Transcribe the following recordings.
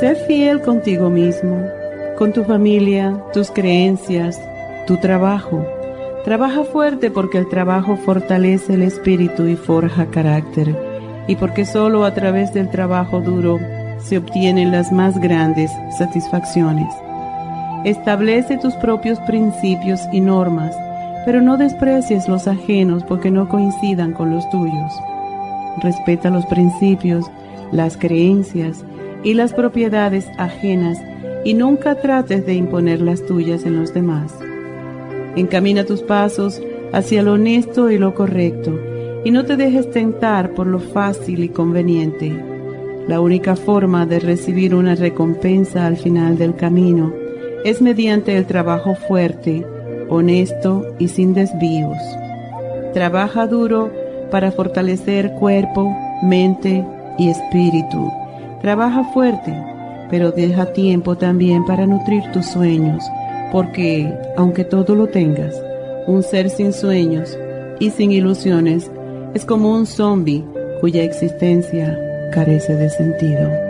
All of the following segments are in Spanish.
Sé fiel contigo mismo, con tu familia, tus creencias, tu trabajo. Trabaja fuerte porque el trabajo fortalece el espíritu y forja carácter, y porque solo a través del trabajo duro se obtienen las más grandes satisfacciones. Establece tus propios principios y normas, pero no desprecies los ajenos porque no coincidan con los tuyos. Respeta los principios, las creencias y las propiedades ajenas y nunca trates de imponer las tuyas en los demás. Encamina tus pasos hacia lo honesto y lo correcto y no te dejes tentar por lo fácil y conveniente. La única forma de recibir una recompensa al final del camino es mediante el trabajo fuerte, honesto y sin desvíos. Trabaja duro para fortalecer cuerpo, mente y espíritu Trabaja fuerte, pero deja tiempo también para nutrir tus sueños, porque, aunque todo lo tengas, un ser sin sueños y sin ilusiones es como un zombie cuya existencia carece de sentido.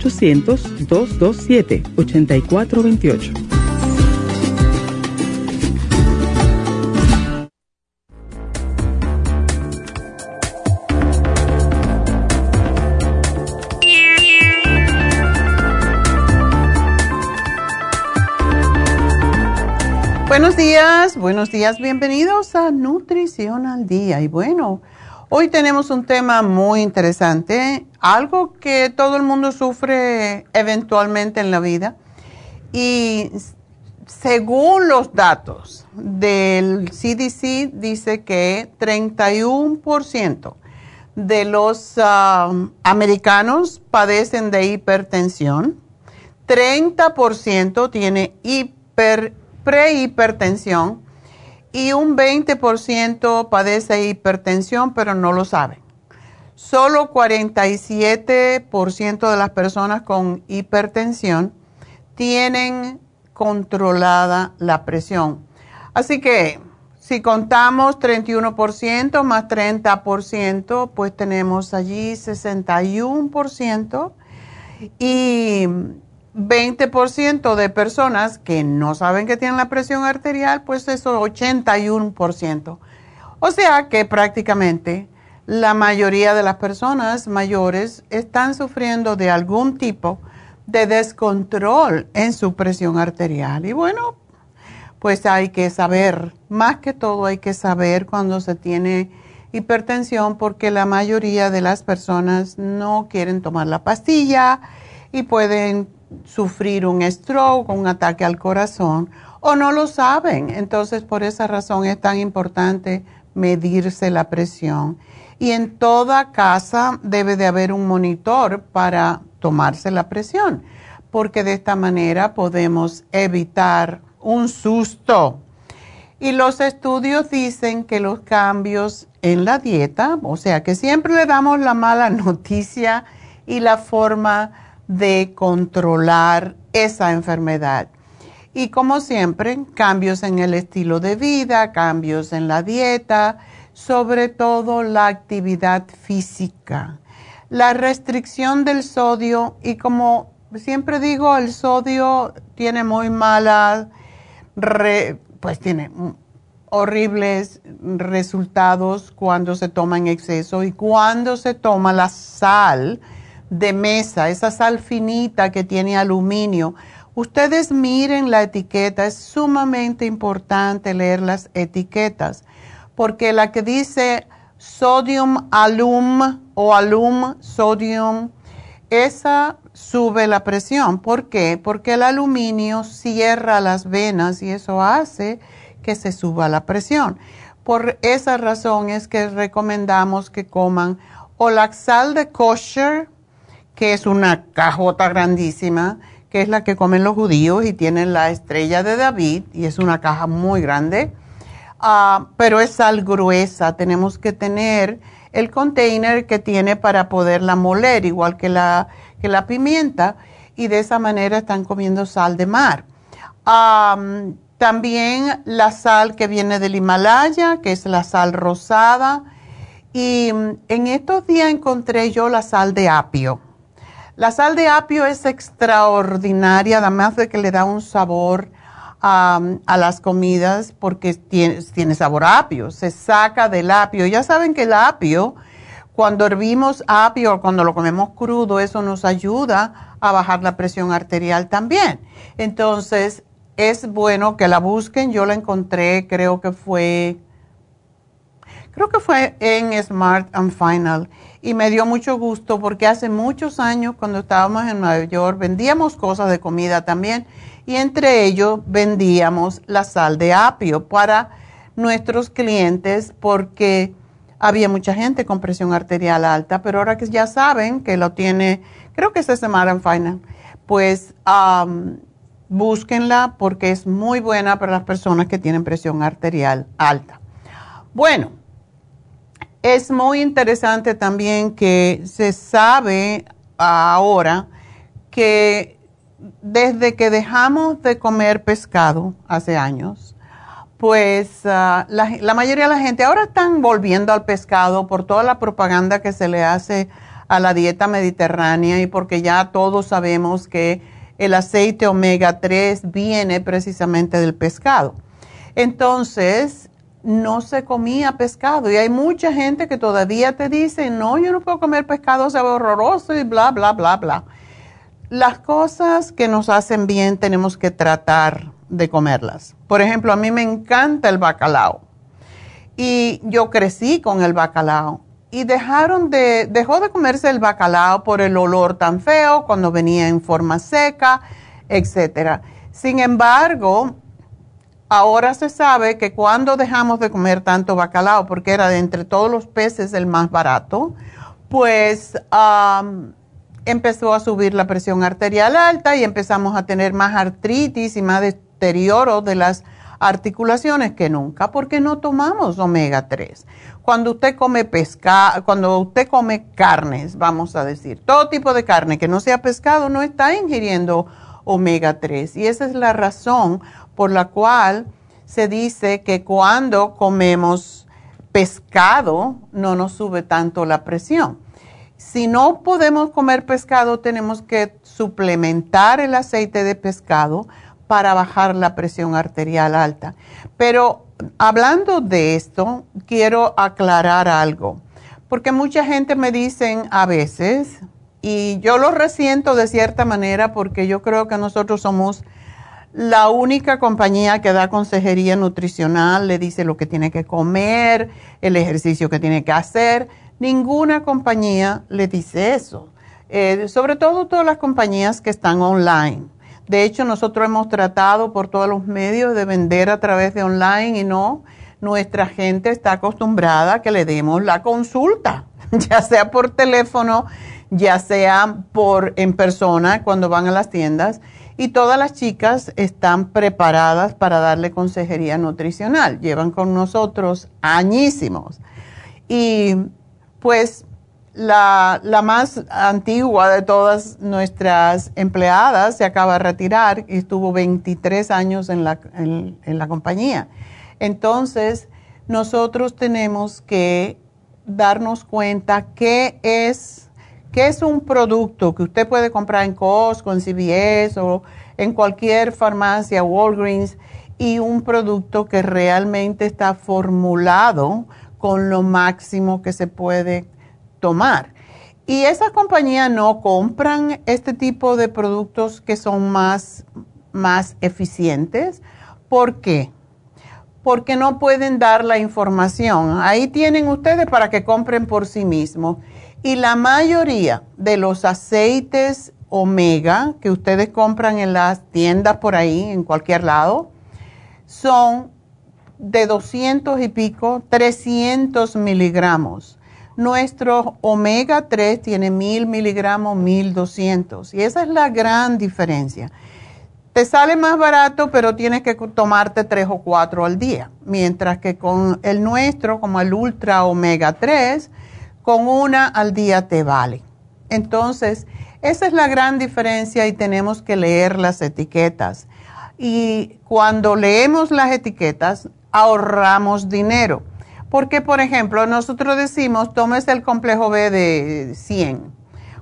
1-800-227-8428. Buenos días, buenos días, bienvenidos a Nutrición al Día. Y bueno, hoy tenemos un tema muy interesante, algo que todo el mundo sufre eventualmente en la vida. Y según los datos del CDC, dice que 31% de los um, americanos padecen de hipertensión, 30% tiene hiper prehipertensión y un 20% padece hipertensión pero no lo saben. Solo 47% de las personas con hipertensión tienen controlada la presión. Así que si contamos 31% más 30%, pues tenemos allí 61% y 20% de personas que no saben que tienen la presión arterial, pues eso es 81%. O sea que prácticamente la mayoría de las personas mayores están sufriendo de algún tipo de descontrol en su presión arterial. Y bueno, pues hay que saber, más que todo hay que saber cuando se tiene hipertensión porque la mayoría de las personas no quieren tomar la pastilla y pueden sufrir un stroke, un ataque al corazón, o no lo saben. Entonces, por esa razón es tan importante medirse la presión. Y en toda casa debe de haber un monitor para tomarse la presión, porque de esta manera podemos evitar un susto. Y los estudios dicen que los cambios en la dieta, o sea que siempre le damos la mala noticia y la forma de controlar esa enfermedad. Y como siempre, cambios en el estilo de vida, cambios en la dieta, sobre todo la actividad física, la restricción del sodio y como siempre digo, el sodio tiene muy mala, pues tiene horribles resultados cuando se toma en exceso y cuando se toma la sal de mesa, esa sal finita que tiene aluminio. Ustedes miren la etiqueta, es sumamente importante leer las etiquetas, porque la que dice sodium alum o alum sodium, esa sube la presión. ¿Por qué? Porque el aluminio cierra las venas y eso hace que se suba la presión. Por esa razón es que recomendamos que coman o la sal de kosher, que es una cajota grandísima, que es la que comen los judíos y tienen la estrella de David y es una caja muy grande, ah, pero es sal gruesa. Tenemos que tener el container que tiene para poderla moler, igual que la, que la pimienta, y de esa manera están comiendo sal de mar. también la sal que viene del Himalaya, que es la sal rosada. Y mm, en estos días encontré yo la sal de apio la sal de apio es extraordinaria, además de que le da un sabor a las comidas porque tiene, tiene, sabor a apio, se saca del apio. Ya saben que el apio, cuando hervimos apio o cuando lo comemos crudo, eso nos ayuda a bajar la presión arterial también. Entonces, es bueno que la busquen. Yo la encontré, creo que fue, creo que fue en Smart and Final y me dio mucho gusto porque hace muchos años cuando estábamos en Nueva York vendíamos cosas de comida también y entre ellos vendíamos la sal de apio para nuestros clientes porque había mucha gente con presión arterial alta, pero ahora que ya saben que lo tiene, creo que es semana en Final, pues búsquenla porque es muy buena para las personas que tienen presión arterial alta. Bueno, es muy interesante también que se sabe ahora que desde que dejamos de comer pescado hace años, pues ah, la, mayoría de la gente ahora están volviendo al pescado por toda la propaganda que se le hace a la dieta mediterránea y porque ya todos sabemos que el aceite omega 3 viene precisamente del pescado. Entonces, no se comía pescado y hay mucha gente que todavía te dice, no, yo no puedo comer pescado, se ve horroroso y bla, bla, bla, bla. Las cosas que nos hacen bien tenemos que tratar de comerlas. Por ejemplo, a mí me encanta el bacalao y yo crecí con el bacalao y dejaron de, dejó de comerse el bacalao por el olor tan feo cuando venía en forma seca, etcétera. Sin embargo, Ahora se sabe que cuando dejamos de comer tanto bacalao, porque era de entre todos los peces el más barato, pues empezó a subir la presión arterial alta y empezamos a tener más artritis y más deterioro de las articulaciones que nunca, porque no tomamos omega 3. Cuando usted come pescado, cuando usted come carnes, vamos a decir, todo tipo de carne que no sea pescado, no está ingiriendo omega 3. Y esa es la razón por la cual se dice que cuando comemos pescado no nos sube tanto la presión. Si no podemos comer pescado, tenemos que suplementar el aceite de pescado para bajar la presión arterial alta. Pero hablando de esto, quiero aclarar algo, porque mucha gente me dicen a veces, y yo lo resiento de cierta manera porque yo creo que nosotros somos la única compañía que da consejería nutricional, le dice lo que tiene que comer, el ejercicio que tiene que hacer. Ninguna compañía le dice eso. eh, sobre todo todas las compañías que están online. De hecho, nosotros hemos tratado por todos los medios de vender a través de online y no, nuestra gente está acostumbrada a que le demos la consulta, ya sea por teléfono, ya sea por en persona cuando van a las tiendas y todas las chicas están preparadas para darle consejería nutricional. Llevan con nosotros añísimos. Y pues la, más antigua de todas nuestras empleadas se acaba de retirar y estuvo 23 años en la, en, la compañía. Entonces, nosotros tenemos que darnos cuenta qué es, es un producto que usted puede comprar en Costco, en CVS o en cualquier farmacia, Walgreens, y un producto que realmente está formulado con lo máximo que se puede tomar. Y esas compañías no compran este tipo de productos que son más, más eficientes. ¿Por qué? Porque no pueden dar la información. Ahí tienen ustedes para que compren por sí mismos. Y la mayoría de los aceites omega que ustedes compran en las tiendas por ahí, en cualquier lado, son de 200 y pico, 300 miligramos. Nuestro omega 3 tiene 1000 miligramos, 1200. Y esa es la gran diferencia. Te sale más barato, pero tienes que tomarte 3 o 4 al día. Mientras que con el nuestro, como el Ultra Omega 3, con una al día te vale. Entonces, esa es la gran diferencia y tenemos que leer las etiquetas. Y cuando leemos las etiquetas, ahorramos dinero porque, por ejemplo, nosotros decimos, tomes el complejo B de 100.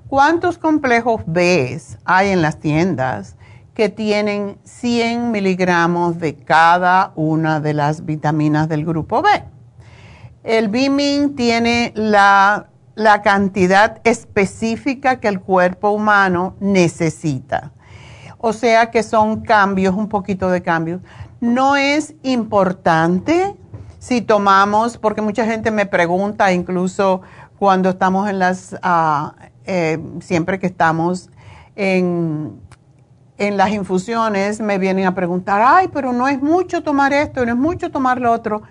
¿Cuántos complejos B hay en las tiendas que tienen 100 miligramos de cada una de las vitaminas del grupo B? El Bimin tiene la, la cantidad específica que el cuerpo humano necesita. O sea que son cambios, un poquito de cambios. No es importante si tomamos, porque mucha gente me pregunta, incluso cuando estamos en las, eh, siempre que estamos en, en las infusiones, me vienen a preguntar, ay, pero no es mucho tomar esto, no es mucho tomar lo otro.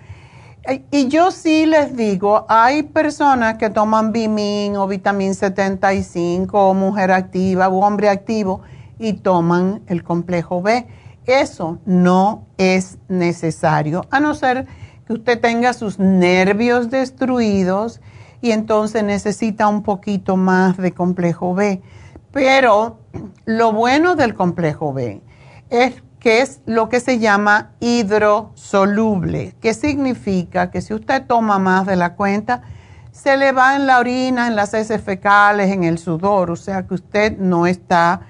Y yo sí les digo, hay personas que toman Bimin o Vitamin 75 o Mujer Activa o Hombre Activo y toman el complejo B. Eso no es necesario, a no ser que usted tenga sus nervios destruidos y entonces necesita un poquito más de complejo B. Pero lo bueno del complejo B es que es lo que se llama hidrosoluble, que significa que si usted toma más de la cuenta, se le va en la orina, en las heces fecales, en el sudor, o sea que usted no está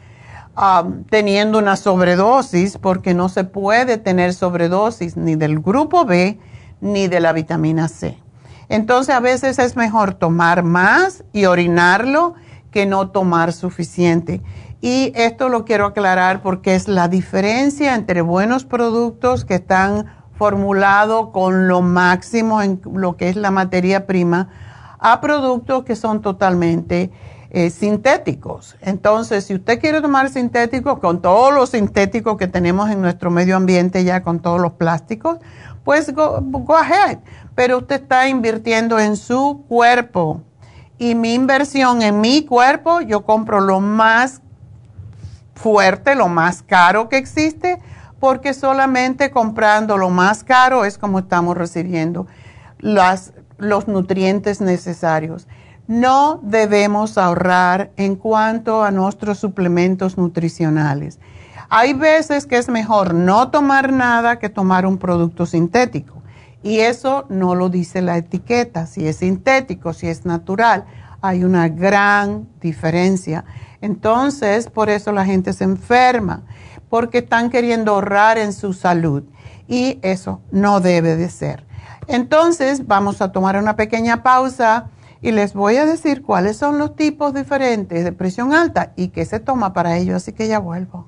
um, teniendo una sobredosis porque no se puede tener sobredosis ni del grupo B ni de la vitamina C. Entonces a veces es mejor tomar más y orinarlo que no tomar suficiente. Y esto lo quiero aclarar porque es la diferencia entre buenos productos que están formulados con lo máximo en lo que es la materia prima a productos que son totalmente eh, sintéticos. Entonces, si usted quiere tomar sintéticos, con todos los sintéticos que tenemos en nuestro medio ambiente ya, con todos los plásticos, pues go, ahead. Pero usted está invirtiendo en su cuerpo. Y mi inversión en mi cuerpo, yo compro lo más fuerte, lo más caro que existe, porque solamente comprando lo más caro es como estamos recibiendo las, los nutrientes necesarios. No debemos ahorrar en cuanto a nuestros suplementos nutricionales. Hay veces que es mejor no tomar nada que tomar un producto sintético. Y eso no lo dice la etiqueta, si es sintético, si es natural. Hay una gran diferencia. Entonces, por eso la gente se enferma, porque están queriendo ahorrar en su salud. Y eso no debe de ser. Entonces, vamos a tomar una pequeña pausa y les voy a decir cuáles son los tipos diferentes de presión alta y qué se toma para ello. Así que ya vuelvo.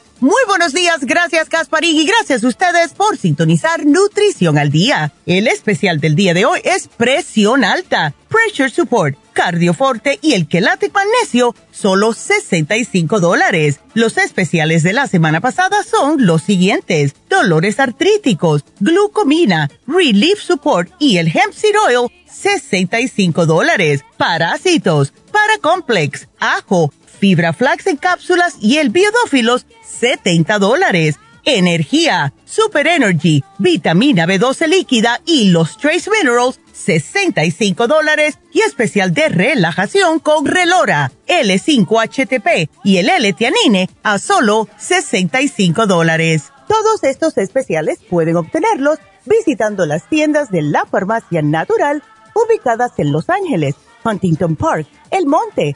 Muy buenos días, gracias Casparín y gracias a ustedes por sintonizar Nutrición al Día. El especial del día de hoy es presión alta, pressure support, cardioforte y el quelate magnesio, solo 65 dólares. Los especiales de la semana pasada son los siguientes, dolores artríticos, glucomina, relief support y el hemp seed oil, 65 dólares. Parásitos, paracomplex, ajo, fibra flax en cápsulas y el biodófilos, 70 dólares. Energía, Super Energy, vitamina B12 líquida y los Trace Minerals, 65 dólares. Y especial de relajación con Relora, L5-HTP y el L-Tianine a solo 65 dólares. Todos estos especiales pueden obtenerlos visitando las tiendas de la farmacia natural ubicadas en Los Ángeles, Huntington Park, El Monte,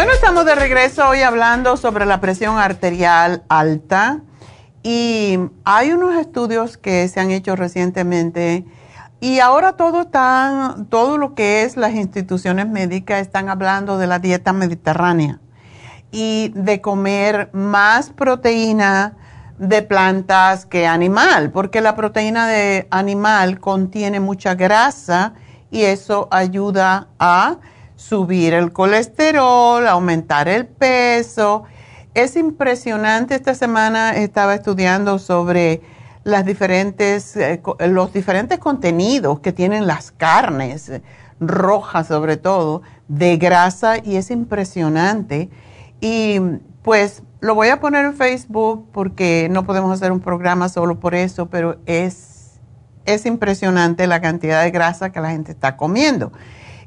Bueno, estamos de regreso hoy hablando sobre la presión arterial alta y hay unos estudios que se han hecho recientemente y ahora todo está, todo lo que es las instituciones médicas están hablando de la dieta mediterránea y de comer más proteína de plantas que animal, porque la proteína de animal contiene mucha grasa y eso ayuda a subir el colesterol, aumentar el peso. Es impresionante, esta semana estaba estudiando sobre las diferentes, eh, los diferentes contenidos que tienen las carnes, rojas sobre todo, de grasa y es impresionante. Y pues lo voy a poner en Facebook porque no podemos hacer un programa solo por eso, pero es, es impresionante la cantidad de grasa que la gente está comiendo.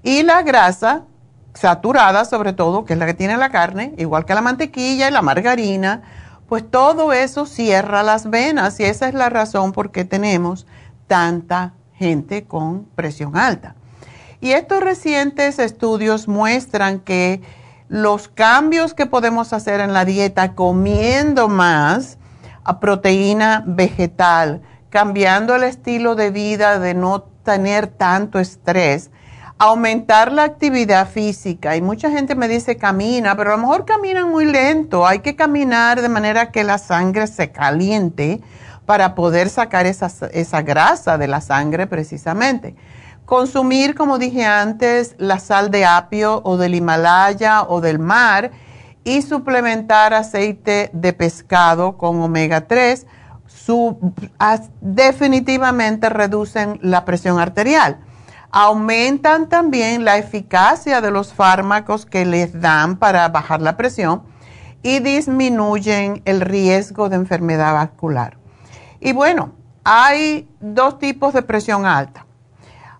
Y la grasa saturada, sobre todo, que es la que tiene la carne, igual que la mantequilla y la margarina, pues todo eso cierra las venas y esa es la razón por qué tenemos tanta gente con presión alta. Y estos recientes estudios muestran que los cambios que podemos hacer en la dieta comiendo más a proteína vegetal, cambiando el estilo de vida de no tener tanto estrés, aumentar la actividad física. Y mucha gente me dice camina, pero a lo mejor caminan muy lento. Hay que caminar de manera que la sangre se caliente para poder sacar esa, esa grasa de la sangre precisamente. Consumir, como dije antes, la sal de apio o del Himalaya o del mar y suplementar aceite de pescado con omega 3 definitivamente reducen la presión arterial. Aumentan también la eficacia de los fármacos que les dan para bajar la presión y disminuyen el riesgo de enfermedad vascular. Y bueno, hay dos tipos de presión alta,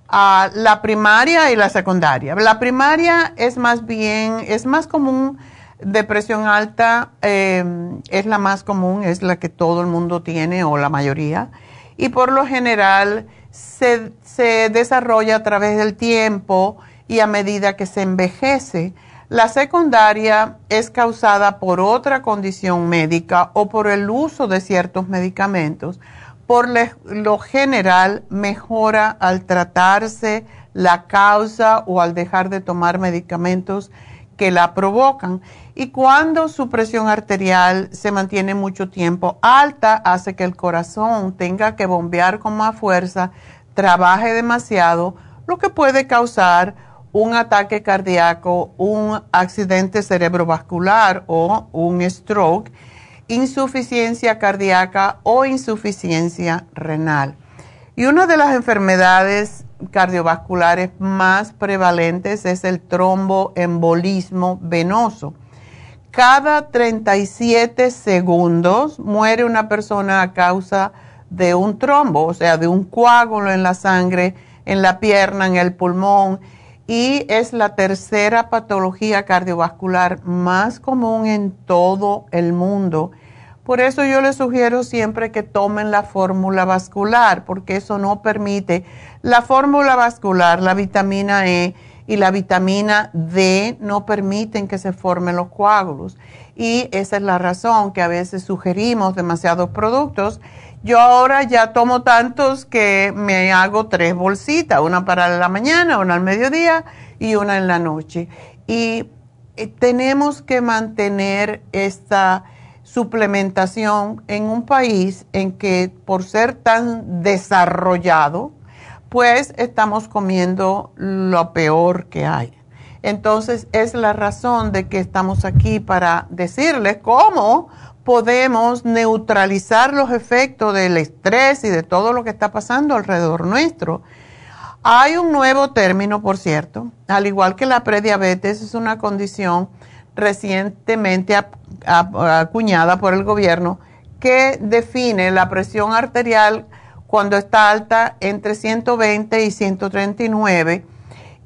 ah, la primaria y la secundaria. La primaria es más bien, es más común de presión alta, em, es la más común, es la que todo el mundo tiene o la mayoría, y por lo general se, se desarrolla a través del tiempo y a medida que se envejece la secundaria es causada por otra condición médica o por el uso de ciertos medicamentos. Por lo general mejora al tratarse la causa o al dejar de tomar medicamentos que la provocan. Y cuando su presión arterial se mantiene mucho tiempo alta, hace que el corazón tenga que bombear con más fuerza, trabaje demasiado, lo que puede causar un ataque cardíaco, un accidente cerebrovascular o un stroke, insuficiencia cardíaca o insuficiencia renal. Y una de las enfermedades cardiovasculares más prevalentes es el tromboembolismo venoso. Cada 37 segundos muere una persona a causa de un trombo, o sea, de un coágulo en la sangre, en la pierna, en el pulmón y es la tercera patología cardiovascular más común en todo el mundo. Por eso yo les sugiero siempre que tomen la fórmula vascular, porque eso no permite. La fórmula vascular, la vitamina E y la vitamina D no permiten que se formen los coágulos. Y esa es la razón que a veces sugerimos demasiados productos yo ahora ya tomo tantos que me hago tres bolsitas, una para la mañana, una al mediodía y una en la noche. Y eh, tenemos que mantener esta suplementación en un país en que por ser tan desarrollado, pues estamos comiendo lo peor que hay. Entonces es la razón de que estamos aquí para decirles cómo podemos neutralizar los efectos del estrés y de todo lo que está pasando alrededor nuestro. Hay un nuevo término, por cierto, al igual que la prediabetes, es una condición recientemente acuñada por el gobierno que define la presión arterial cuando está alta entre 120 y 139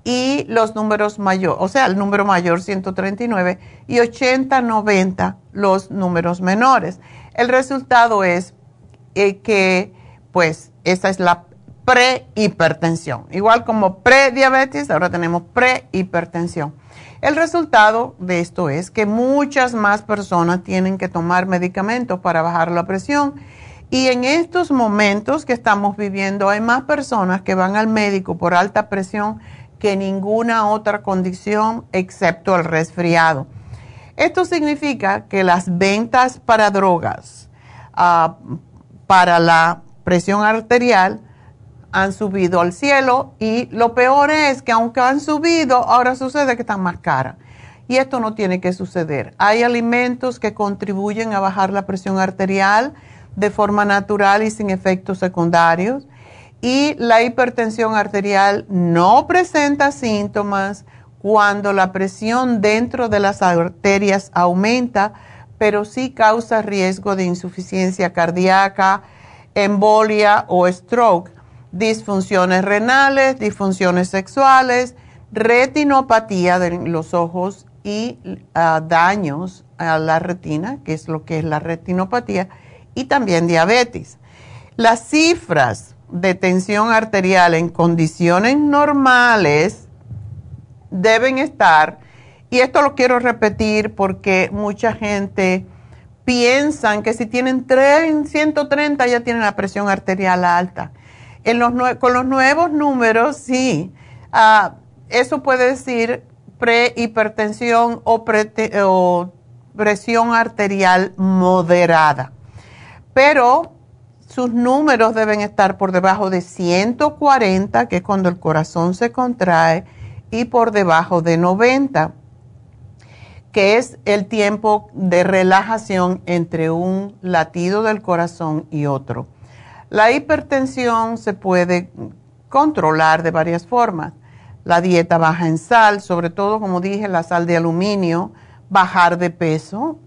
y los números mayores, o sea, el número mayor 139 y 80, 90 los números menores. El resultado es eh, que, pues, esa es la prehipertensión. Igual como prediabetes, ahora tenemos prehipertensión. El resultado de esto es que muchas más personas tienen que tomar medicamentos para bajar la presión. Y en estos momentos que estamos viviendo hay más personas que van al médico por alta presión que ninguna otra condición excepto el resfriado. Esto significa que las ventas para drogas, ah, para la presión arterial, han subido al cielo y lo peor es que aunque han subido, ahora sucede que están más caras. Y esto no tiene que suceder. Hay alimentos que contribuyen a bajar la presión arterial de forma natural y sin efectos secundarios y la hipertensión arterial no presenta síntomas cuando la presión dentro de las arterias aumenta, pero sí causa riesgo de insuficiencia cardíaca, embolia o stroke, disfunciones renales, disfunciones sexuales, retinopatía de los ojos y ah, daños a la retina, que es lo que es la retinopatía, y también diabetes. Las cifras de tensión arterial en condiciones normales deben estar, y esto lo quiero repetir porque mucha gente piensa que si tienen 130 ya tienen la presión arterial alta. En los, con los nuevos números, sí, ah, eso puede decir prehipertensión o presión arterial moderada. Pero sus números deben estar por debajo de 140, que es cuando el corazón se contrae, y por debajo de 90, que es el tiempo de relajación entre un latido del corazón y otro. La hipertensión se puede controlar de varias formas. La dieta baja en sal, sobre todo como dije, la sal de aluminio, bajar de peso,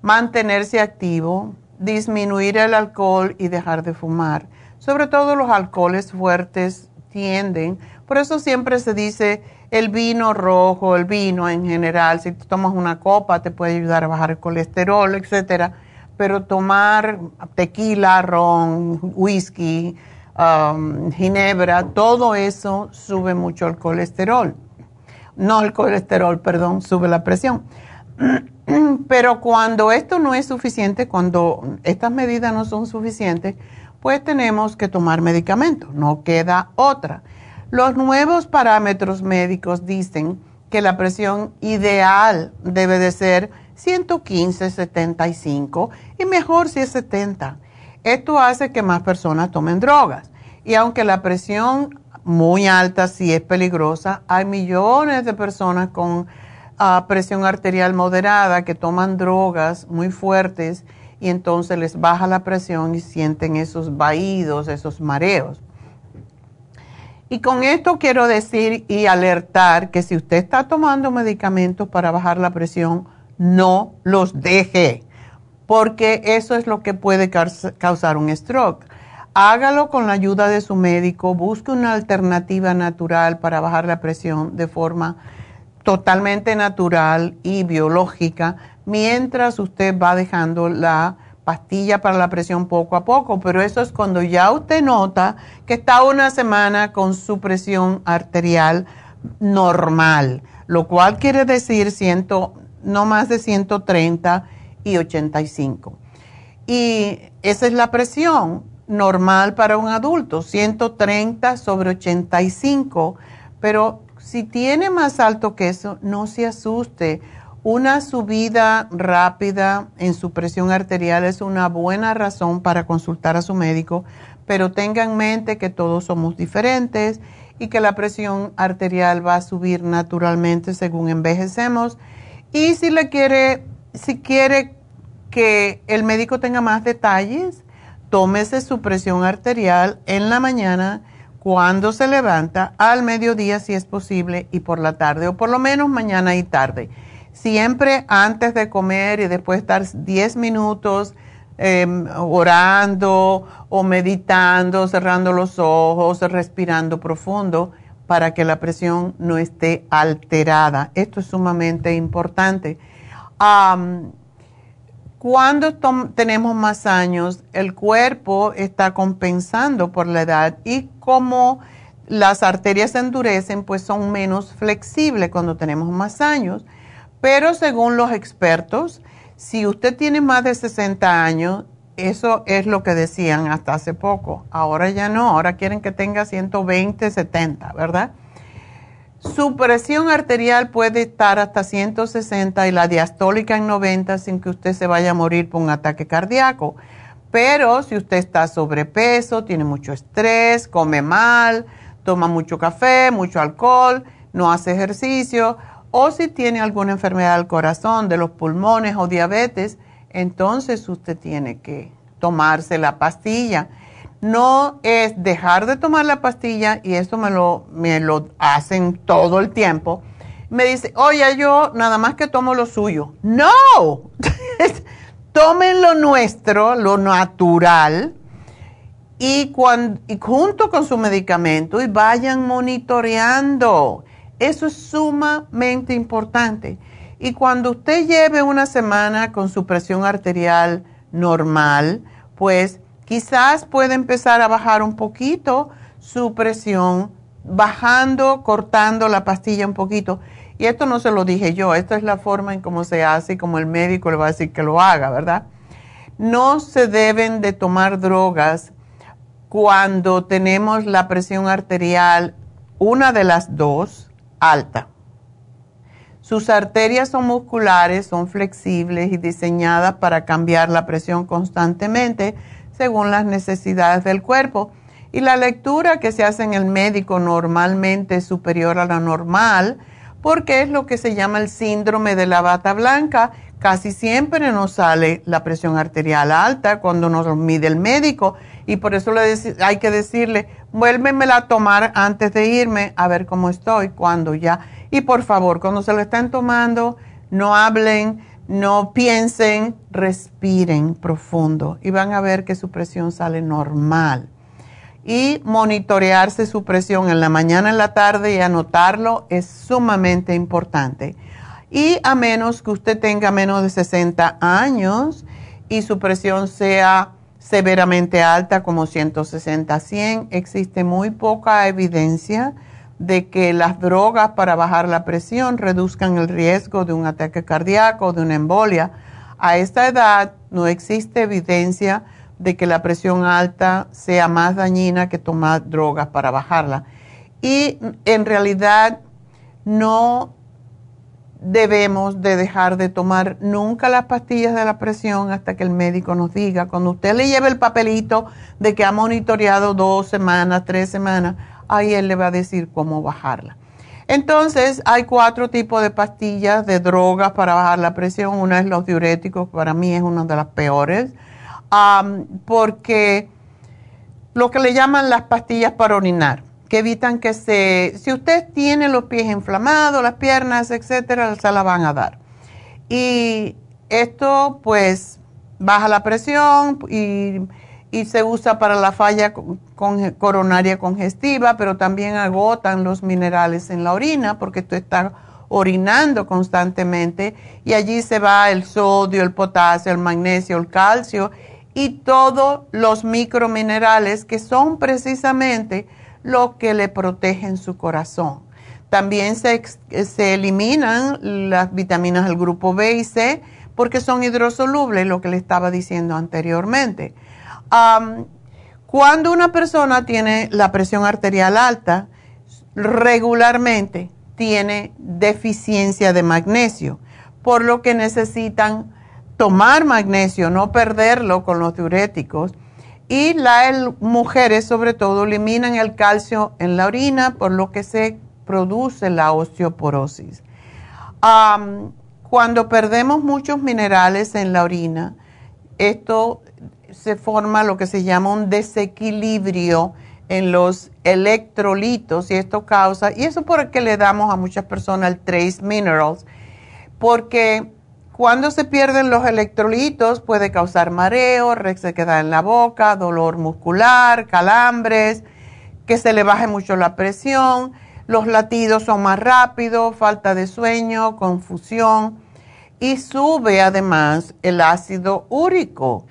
mantenerse activo, disminuir el alcohol y dejar de fumar. Sobre todo los alcoholes fuertes tienden, por eso siempre se dice el vino rojo, el vino en general, si tomas una copa te puede ayudar a bajar el colesterol, etcétera, pero tomar tequila, ron, whisky, um, ginebra, todo eso sube mucho el colesterol. No el colesterol, perdón, sube la presión. Pero cuando esto no es suficiente, cuando estas medidas no son suficientes, pues tenemos que tomar medicamentos, no queda otra. Los nuevos parámetros médicos dicen que la presión ideal debe de ser 115-75 y mejor si es 70. Esto hace que más personas tomen drogas. Y aunque la presión muy alta sí es peligrosa, hay millones de personas con ah, presión arterial moderada que toman drogas muy fuertes y entonces les baja la presión y sienten esos vaídos, esos mareos. Y con esto quiero decir y alertar que si usted está tomando medicamentos para bajar la presión, no los deje, porque eso es lo que puede causar un stroke. Hágalo con la ayuda de su médico, busque una alternativa natural para bajar la presión de forma totalmente natural y biológica, mientras usted va dejando la pastilla para la presión poco a poco, pero eso es cuando ya usted nota que está una semana con su presión arterial normal, lo cual quiere decir ciento, no más de 130 y 85. Y esa es la presión normal para un adulto, 130 sobre 85, pero si tiene más alto que eso, no se asuste una subida rápida en su presión arterial es una buena razón para consultar a su médico, pero tenga en mente que todos somos diferentes y que la presión arterial va a subir naturalmente según envejecemos. Y si le quiere, si quiere que el médico tenga más detalles, tómese su presión arterial en la mañana cuando se levanta, al mediodía si es posible y por la tarde, o por lo menos mañana y tarde siempre antes de comer y después estar 10 minutos em, orando o meditando, cerrando los ojos, respirando profundo para que la presión no esté alterada. Esto es sumamente importante. Cuando tenemos más años, el cuerpo está compensando por la edad y como las arterias se endurecen, pues son menos flexibles cuando tenemos más años. Pero según los expertos, si usted tiene más de 60 años, eso es lo que decían hasta hace poco. Ahora ya no, ahora quieren que tenga 120, 70, ¿verdad? Su presión arterial puede estar hasta 160 y la diastólica en 90 sin que usted se vaya a morir por un ataque cardíaco. Pero si usted está sobrepeso, tiene mucho estrés, come mal, toma mucho café, mucho alcohol, no hace ejercicio, o si tiene alguna enfermedad del corazón, de los pulmones o diabetes, entonces usted tiene que tomarse la pastilla. No es dejar de tomar la pastilla y esto me lo, me lo hacen todo el tiempo. Me dice, oye, yo nada más que tomo lo suyo. No, tomen lo nuestro, lo natural, y, cuando, y junto con su medicamento y vayan monitoreando eso es sumamente importante. Y cuando usted lleve una semana con su presión arterial normal, pues quizás puede empezar a bajar un poquito su presión, bajando, cortando la pastilla un poquito. Y esto no se lo dije yo, esta es la forma en cómo se hace y como el médico le va a decir que lo haga, ¿verdad? No se deben de tomar drogas cuando tenemos la presión arterial, una de las dos, alta. Sus arterias son musculares, son flexibles y diseñadas para cambiar la presión constantemente según las necesidades del cuerpo. Y la lectura que se hace en el médico normalmente es superior a la normal porque es lo que se llama el síndrome de la bata blanca. Casi siempre nos sale la presión arterial alta cuando nos mide el médico y por eso hay que decirle, vuélvemela a tomar antes de irme a ver cómo estoy, cuando ya. Y por favor, cuando se lo estén tomando, no hablen, no piensen, respiren profundo y van a ver que su presión sale normal y monitorearse su presión en la mañana, en la tarde y anotarlo es sumamente importante. Y a menos que usted tenga menos de 60 años y su presión sea severamente alta como 160 100, existe muy poca evidencia de que las drogas para bajar la presión reduzcan el riesgo de un ataque cardíaco o de una embolia. A esta edad no existe evidencia de que la presión alta sea más dañina que tomar drogas para bajarla. Y en realidad no debemos de dejar de tomar nunca las pastillas de la presión hasta que el médico nos diga. Cuando usted le lleve el papelito de que ha monitoreado dos semanas, tres semanas, ahí él le va a decir cómo bajarla. Entonces, hay cuatro tipos de pastillas de drogas para bajar la presión. Una es los diuréticos, para mí es una de las peores porque lo que le llaman las pastillas para orinar, que evitan que se, si usted tiene los pies inflamados, las piernas, etcétera, se la van a dar. Y esto pues baja la presión y, y se usa para la falla coronaria congestiva, pero también agotan los minerales en la orina porque tú estás orinando constantemente y allí se va el sodio, el potasio, el magnesio, el calcio y todos los microminerales que son precisamente lo que le protegen su corazón. También se, se, eliminan las vitaminas del grupo B y C porque son hidrosolubles, lo que le estaba diciendo anteriormente. Cuando una persona tiene la presión arterial alta, regularmente tiene deficiencia de magnesio, por lo que necesitan tomar magnesio, no perderlo con los diuréticos. Y las mujeres sobre todo eliminan el calcio en la orina, por lo que se produce la osteoporosis. cuando perdemos muchos minerales en la orina, esto se forma lo que se llama un desequilibrio en los electrolitos y esto causa, y eso por qué le damos a muchas personas el trace minerals, porque cuando se pierden los electrolitos puede causar mareo, resequedad en la boca, dolor muscular, calambres, que se le baje mucho la presión, los latidos son más rápidos, falta de sueño, confusión y sube además el ácido úrico.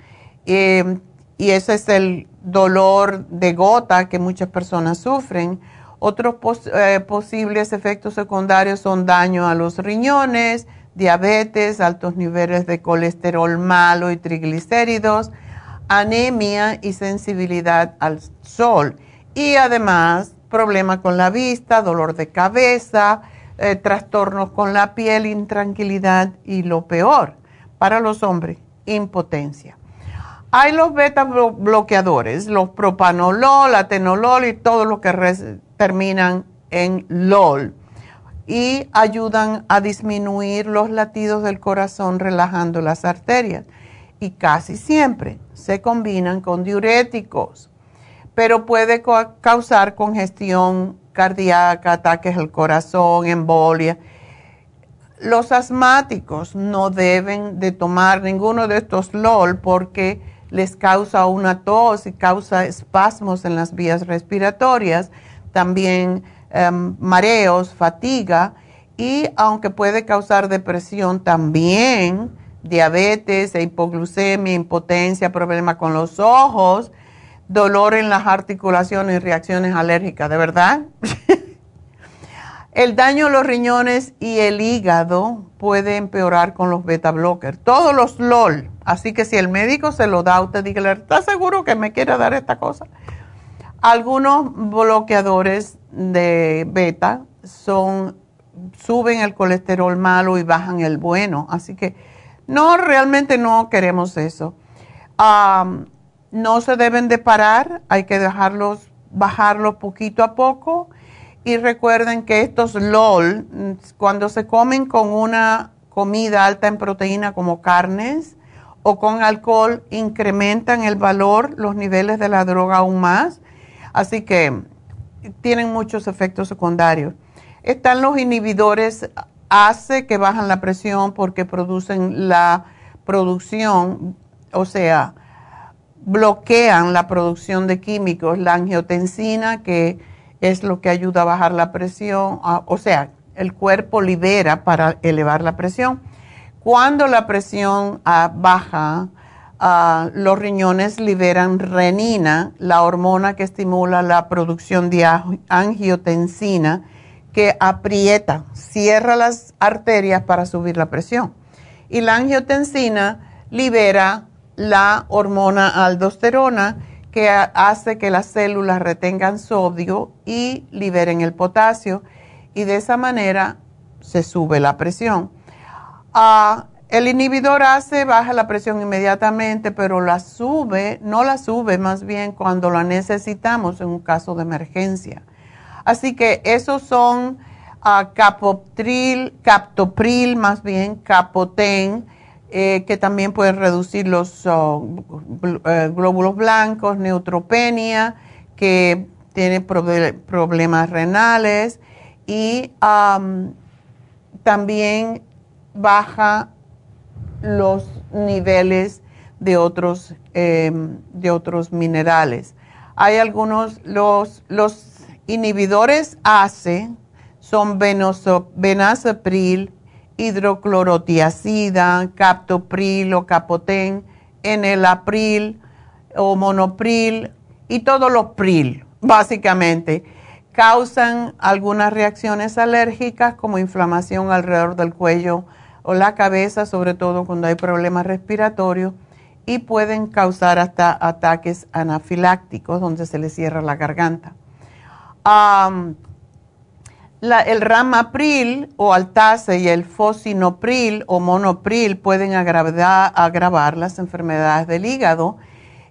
Eh, y ese es el dolor de gota que muchas personas sufren. Otros eh, posibles efectos secundarios son daño a los riñones, diabetes, altos niveles de colesterol malo y triglicéridos, anemia y sensibilidad al sol. Y además, problemas con la vista, dolor de cabeza, eh, trastornos con la piel, intranquilidad y lo peor para los hombres, impotencia. Hay los beta bloqueadores, los propanolol, atenolol y todo lo que terminan en LOL y ayudan a disminuir los latidos del corazón relajando las arterias. Y casi siempre se combinan con diuréticos, pero puede causar congestión cardíaca, ataques al corazón, embolia. Los asmáticos no deben de tomar ninguno de estos LOL porque les causa una tos y causa espasmos en las vías respiratorias. También Em, mareos, fatiga y aunque puede causar depresión también, diabetes, e hipoglucemia, impotencia, problema con los ojos, dolor en las articulaciones y reacciones alérgicas, ¿de verdad? El daño a los riñones y el hígado puede empeorar con los beta blockers, todos los LOL. Así que si el médico se lo da, usted dígale, ¿está seguro que me quiere dar esta cosa? Algunos bloqueadores de beta son suben el colesterol malo y bajan el bueno, así que no realmente no queremos eso. no se deben de parar, hay que dejarlos bajarlos poquito a poco y recuerden que estos LOL, cuando se comen con una comida alta en proteína como carnes o con alcohol, incrementan el valor, los niveles de la droga aún más. Así que tienen muchos efectos secundarios. Están los inhibidores ACE que bajan la presión porque producen la producción, o sea, bloquean la producción de químicos, la angiotensina, que es lo que ayuda a bajar la presión, o sea, el cuerpo libera para elevar la presión. Cuando la presión ah, baja, ah, los riñones liberan renina, la hormona que estimula la producción de angiotensina, que aprieta, cierra las arterias para subir la presión. Y la angiotensina libera la hormona aldosterona que hace que las células retengan sodio y liberen el potasio y de esa manera se sube la presión. Ah, el inhibidor hace baja la presión inmediatamente, pero la sube, no la sube más bien cuando la necesitamos en un caso de emergencia. Así que esos son uh, captopril más bien, capoten, eh, que también pueden reducir los uh, eh, glóbulos blancos, neutropenia, que tiene problemas renales y también baja los niveles de otros, em, de otros minerales. Hay algunos, los, los inhibidores ACE son benazepril, hidroclorotiacida, captopril o capotén, enelapril o monopril y todos los pril, básicamente. Causan algunas reacciones alérgicas como inflamación alrededor del cuello o la cabeza, sobre todo cuando hay problemas respiratorios, y pueden causar hasta ataques anafilácticos donde se le cierra la garganta el ramapril o altase y el fosinopril o monopril pueden agravar, las enfermedades del hígado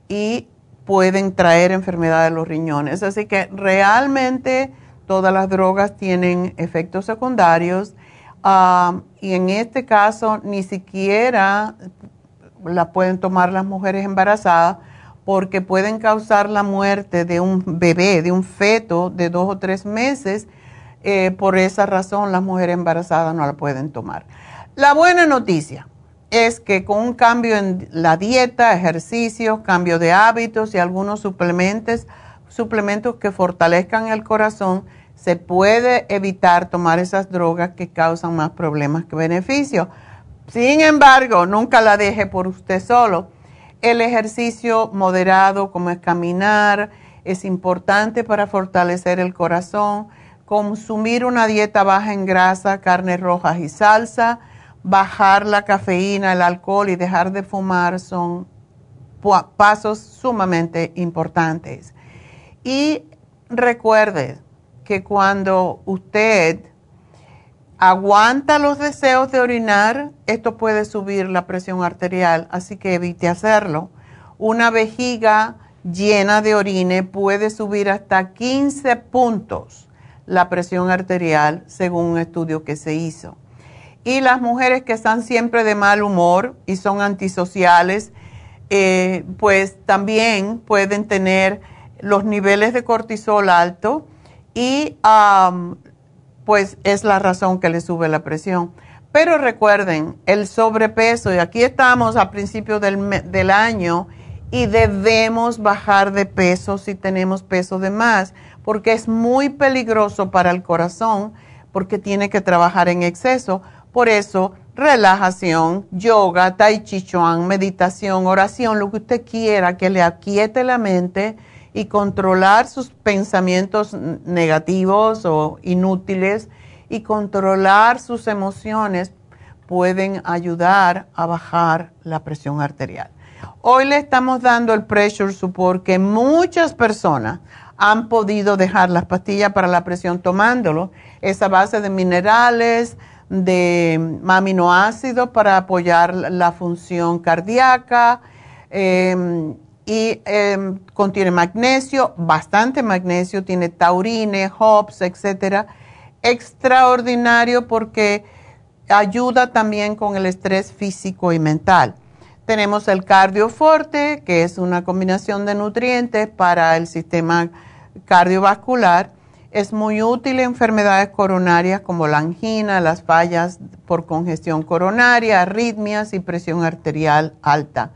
y pueden traer enfermedades de los riñones. Así que realmente todas las drogas tienen efectos secundarios y en este caso ni siquiera la pueden tomar las mujeres embarazadas porque pueden causar la muerte de un bebé, de un feto de dos o tres meses eh, por esa razón las mujeres embarazadas no la pueden tomar. La buena noticia es que con un cambio en la dieta, ejercicios, cambio de hábitos y algunos suplementos, suplementos que fortalezcan el corazón, se puede evitar tomar esas drogas que causan más problemas que beneficios. Sin embargo, nunca la deje por usted solo. El ejercicio moderado, como es caminar, es importante para fortalecer el corazón consumir una dieta baja en grasa, carnes rojas y salsa, bajar la cafeína, el alcohol y dejar de fumar son pasos sumamente importantes. Y recuerde que cuando usted aguanta los deseos de orinar, esto puede subir la presión arterial, así que evite hacerlo. Una vejiga llena de orine puede subir hasta 15 puntos la presión arterial según un estudio que se hizo. Y las mujeres que están siempre de mal humor y son antisociales, eh, pues también pueden tener los niveles de cortisol alto y pues es la razón que le sube la presión. Pero recuerden, el sobrepeso, y aquí estamos a principios del, del año y debemos bajar de peso si tenemos peso de más porque es muy peligroso para el corazón, porque tiene que trabajar en exceso. Por eso, relajación, yoga, tai chi chuan, meditación, oración, lo que usted quiera, que le aquiete la mente y controlar sus pensamientos negativos o inútiles y controlar sus emociones pueden ayudar a bajar la presión arterial. Hoy le estamos dando el pressure support que muchas personas han podido dejar las pastillas para la presión tomándolo. Esa base de minerales, de aminoácidos para apoyar la función cardíaca, em, y em, contiene magnesio, bastante magnesio, tiene taurine, hops, etcétera. Extraordinario porque ayuda también con el estrés físico y mental. Tenemos el cardioforte, que es una combinación de nutrientes para el sistema cardiovascular. Es muy útil en enfermedades coronarias como la angina, las fallas por congestión coronaria, arritmias y presión arterial alta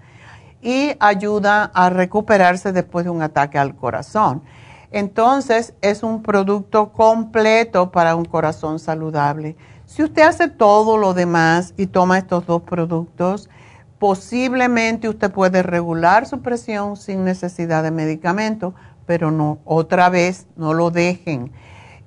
y ayuda a recuperarse después de un ataque al corazón. Entonces, es un producto completo para un corazón saludable. Si usted hace todo lo demás y toma estos dos productos, posiblemente usted puede regular su presión sin necesidad de medicamento, pero no, otra vez, no lo dejen.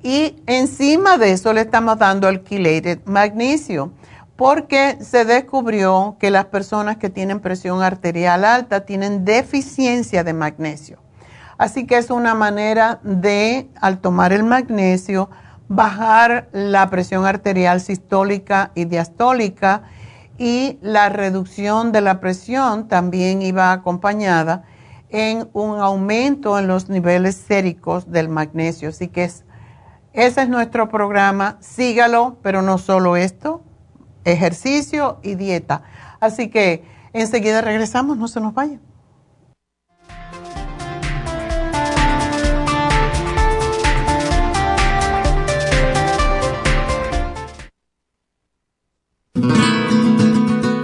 Y encima de eso le estamos dando el chelated magnesio porque se descubrió que las personas que tienen presión arterial alta tienen deficiencia de magnesio. Así que es una manera de, al tomar el magnesio, bajar la presión arterial sistólica y diastólica y la reducción de la presión también iba acompañada en un aumento en los niveles séricos del magnesio. Así que ese es nuestro programa. Sígalo, pero no solo esto ejercicio y dieta. Así que enseguida regresamos, no se nos vayan.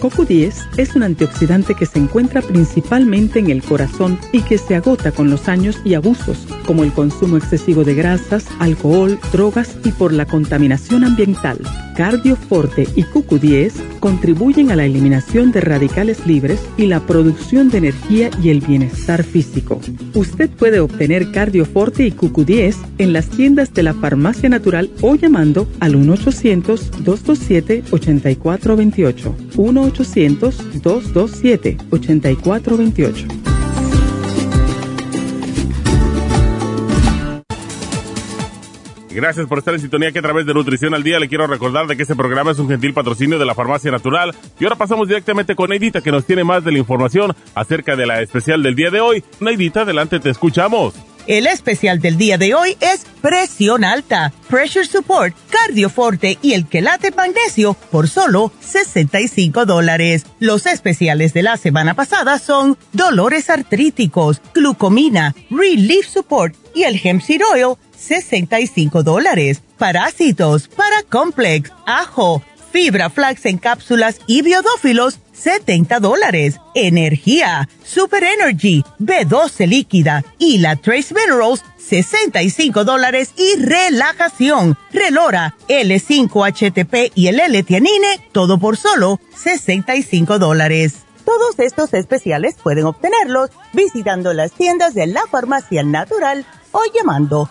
CoQ10 es un antioxidante que se encuentra principalmente en el corazón y que se agota con los años y abusos, como el consumo excesivo de grasas, alcohol, drogas y por la contaminación ambiental. Cardioforte y CoQ10 contribuyen a la eliminación de radicales libres y la producción de energía y el bienestar físico. Usted puede obtener Cardioforte y CoQ10 en las tiendas de la Farmacia Natural o llamando al 1-800-227-8428. 1-800-227-8428. Gracias por estar en sintonía que a través de Nutrición al Día le quiero recordar de que este programa es un gentil patrocinio de la Farmacia Natural. Y ahora pasamos directamente con Neidita que nos tiene más de la información acerca de la especial del día de hoy. Neidita, adelante, te escuchamos. El especial del día de hoy es presión alta, pressure support, cardioforte y el quelate magnesio por solo 65 dólares. Los especiales de la semana pasada son dolores artríticos, glucomina, relief support y el hemp seed oil 65 dólares. Parásitos, para complex, ajo, fibra flax en cápsulas y biodófilos 70 dólares. Energía, Super Energy, B12 líquida y la Trace Minerals, 65 dólares y relajación, Relora, L5-HTP y el L-Tianine, todo por solo 65 dólares. Todos estos especiales pueden obtenerlos visitando las tiendas de la farmacia natural o llamando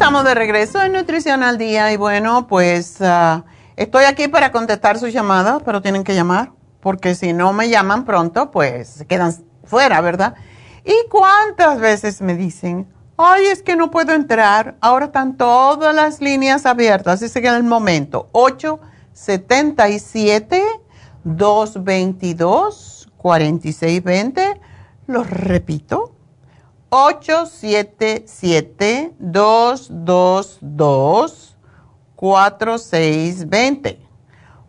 Estamos de regreso en Nutrición al Día y bueno, pues ah, estoy aquí para contestar sus llamadas, pero tienen que llamar, porque si no me llaman pronto, pues se quedan fuera, ¿verdad? ¿Y cuántas veces me dicen, ay, es que no puedo entrar? Ahora están todas las líneas abiertas, así que en el momento, 877-222-4620, lo repito, 877-222-4620.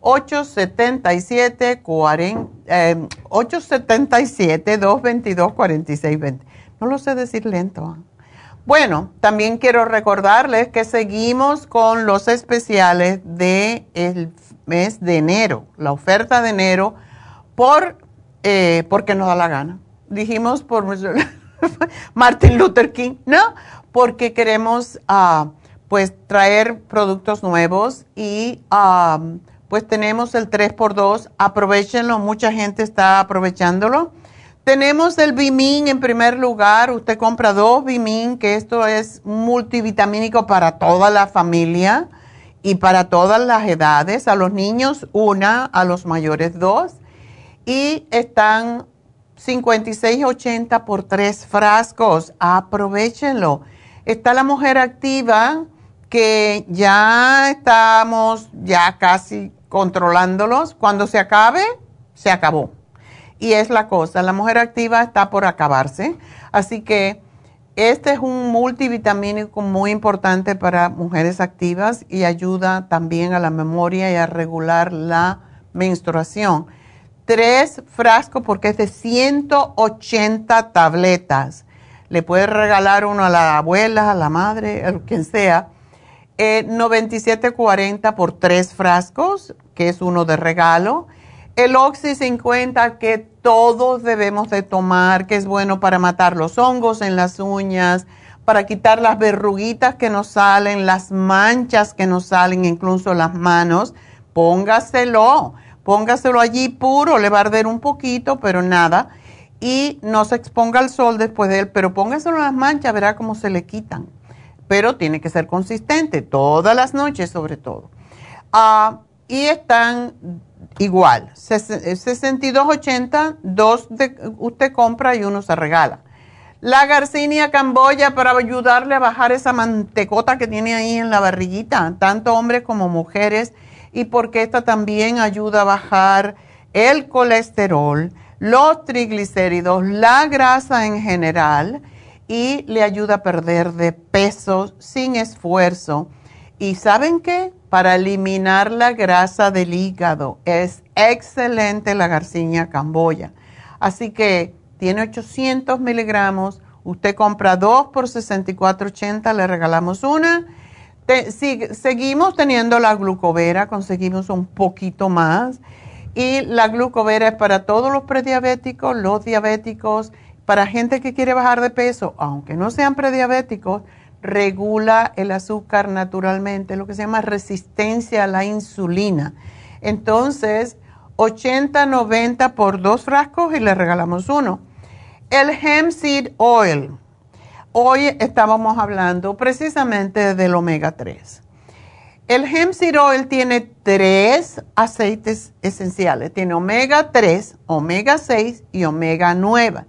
877-222-4620. Eh, no lo sé decir lento. Bueno, también quiero recordarles que seguimos con los especiales del el mes de enero, la oferta de enero eh, porque nos da la gana. Dijimos por Martin Luther King, ¿no? Porque queremos ah, pues traer productos nuevos y ah, pues tenemos el 3x2, aprovechenlo, mucha gente está aprovechándolo. Tenemos el Bimin en primer lugar, usted compra dos Bimin, que esto es multivitamínico para toda la familia y para todas las edades, a los niños una, a los mayores dos, y están 56.80 por tres frascos, aprovechenlo. Está la mujer activa, que ya estamos ya casi controlándolos. Cuando se acabe, se acabó. Y es la cosa, la mujer activa está por acabarse. Así que este es un multivitamínico muy importante para mujeres activas y ayuda también a la memoria y a regular la menstruación. Tres frascos porque es de 180 tabletas. Le puede regalar uno a la abuela, a la madre, a quien sea. Eh, 97.40 por tres frascos que es uno de regalo. El Oxy 50 que todos debemos de tomar, que es bueno para matar los hongos en las uñas, para quitar las verruguitas que nos salen, las manchas que nos salen, incluso las manos. Póngaselo, póngaselo allí puro, le va a arder un poquito, pero nada. Y no se exponga al sol después de él, pero póngaselo en las manchas, verá cómo se le quitan. Pero tiene que ser consistente, todas las noches sobre todo. Ah, y están igual, 62.80, eh, dos usted compra y uno se regala. La Garcinia Camboya para ayudarle a bajar esa mantecota que tiene ahí en la barriguita, tanto hombres como mujeres, y porque esta también ayuda a bajar el colesterol, los triglicéridos, la grasa en general, y le ayuda a perder de peso sin esfuerzo. ¿Y saben qué? para eliminar la grasa del hígado. Es excelente la garcinia camboya. Así que tiene 800 miligramos. Usted compra dos por 64.80, le regalamos una. Seguimos teniendo la glucovera, conseguimos un poquito más. Y la glucovera es para todos los prediabéticos, los diabéticos, para gente que quiere bajar de peso, aunque no sean prediabéticos regula el azúcar naturalmente, lo que se llama resistencia a la insulina. Entonces, 80, 90 por dos frascos y le regalamos uno. El hemp seed oil. Hoy estábamos hablando precisamente del omega 3. El hemp oil tiene tres aceites esenciales. Tiene omega 3, omega 6 y omega 9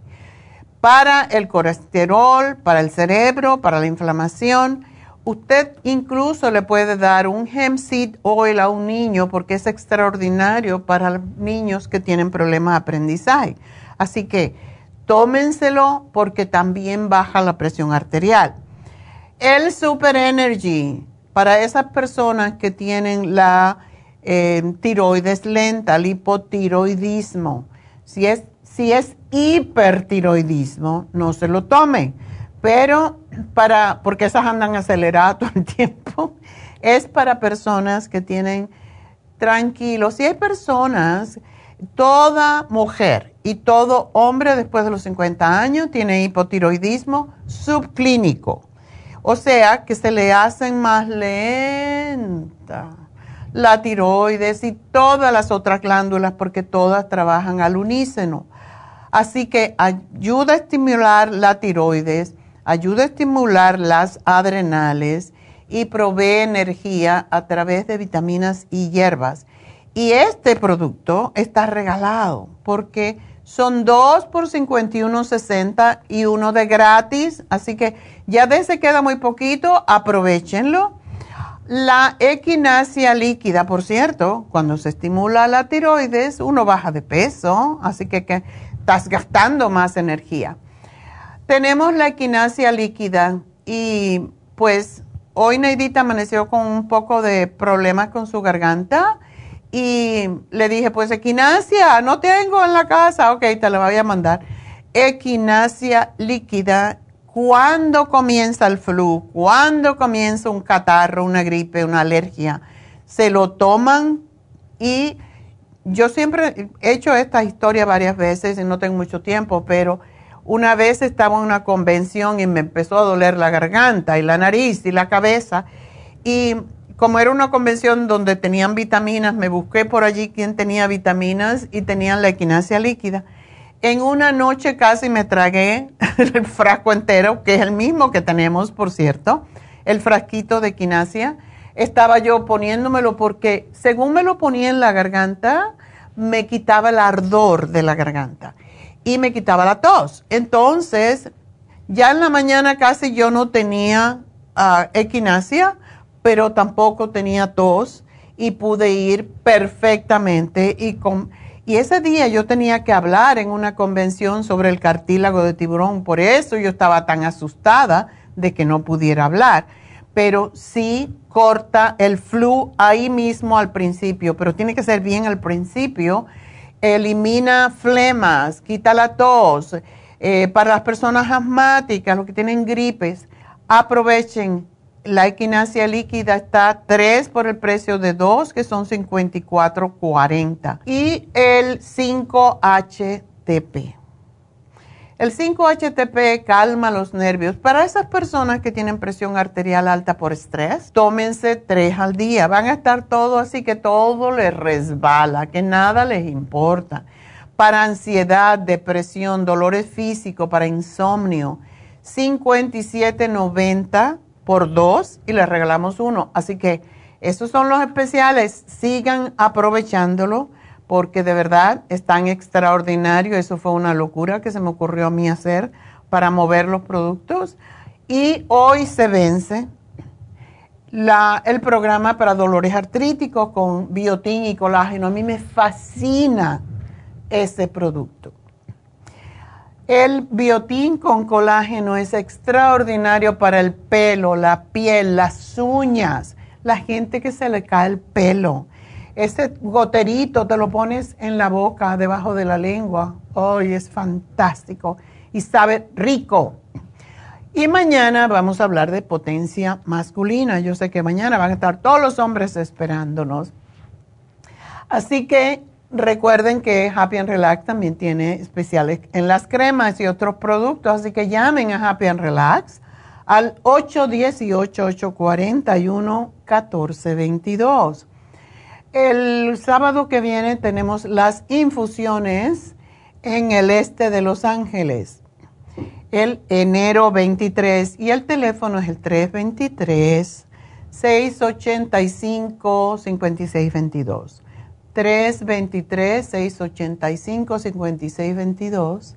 para el colesterol, para el cerebro, para la inflamación. Usted incluso le puede dar un hemp seed oil a un niño porque es extraordinario para niños que tienen problemas de aprendizaje. Así que tómenselo porque también baja la presión arterial. El Super Energy para esas personas que tienen la eh, tiroides lenta, el hipotiroidismo. Si es si es hipertiroidismo, no se lo tome. Pero para, porque esas andan aceleradas todo el tiempo, es para personas que tienen tranquilos. Si hay personas, toda mujer y todo hombre después de los 50 años tiene hipotiroidismo subclínico. O sea, que se le hacen más lenta la tiroides y todas las otras glándulas porque todas trabajan al unísono. Así que ayuda a estimular la tiroides, ayuda a estimular las adrenales y provee energía a través de vitaminas y hierbas. Y este producto está regalado porque son dos por 51.60 y uno de gratis. Así que ya de ese queda muy poquito, aprovechenlo. La equinacia líquida, por cierto, cuando se estimula la tiroides, uno baja de peso, así que, que estás gastando más energía. Tenemos la equinacia líquida y pues hoy Neidita amaneció con un poco de problemas con su garganta y le dije, pues equinacia, no tengo en la casa, ok, te la voy a mandar. Equinacia líquida, cuando comienza el flu, cuando comienza un catarro, una gripe, una alergia, se lo toman y yo siempre he hecho esta historia varias veces y no tengo mucho tiempo, pero una vez estaba en una convención y me empezó a doler la garganta y la nariz y la cabeza. Y como era una convención donde tenían vitaminas, me busqué por allí quien tenía vitaminas y tenían la equinacia líquida. En una noche casi me tragué el frasco entero, que es el mismo que tenemos, por cierto, el frasquito de equinacia estaba yo poniéndomelo porque según me lo ponía en la garganta, me quitaba el ardor de la garganta y me quitaba la tos. Entonces, ya en la mañana casi yo no tenía uh, equinacia, pero tampoco tenía tos y pude ir perfectamente y con... Y ese día yo tenía que hablar en una convención sobre el cartílago de tiburón, por eso yo estaba tan asustada de que no pudiera hablar pero sí corta el flu ahí mismo al principio, pero tiene que ser bien al principio. Elimina flemas, quita la tos. Eh, para las personas asmáticas, los que tienen gripes, aprovechen. La equinacia líquida está 3 por el precio de 2, que son 54.40. Y el 5-HTP. El 5-HTP calma los nervios. Para esas personas que tienen presión arterial alta por estrés, tómense tres al día. Van a estar todo así que todo les resbala, que nada les importa. Para ansiedad, depresión, dolores físicos, para insomnio, 57.90 por dos y les regalamos uno. Así que esos son los especiales. Sigan aprovechándolo porque de verdad es tan extraordinario. Eso fue una locura que se me ocurrió a mí hacer para mover los productos. Y hoy se vence la, el programa para dolores artríticos con biotín y colágeno. A mí me fascina ese producto. El biotín con colágeno es extraordinario para el pelo, la piel, las uñas, la gente que se le cae el pelo ese goterito te lo pones en la boca, debajo de la lengua. ¡Ay, es fantástico! Y sabe rico. Y mañana vamos a hablar de potencia masculina. Yo sé que mañana van a estar todos los hombres esperándonos. Así que recuerden que Happy and Relax también tiene especiales en las cremas y otros productos. Así que llamen a Happy and Relax al 818-841-1422. El sábado que viene tenemos las infusiones en el este de Los Ángeles, el enero 23, y el teléfono es el 323-685-5622. 323-685-5622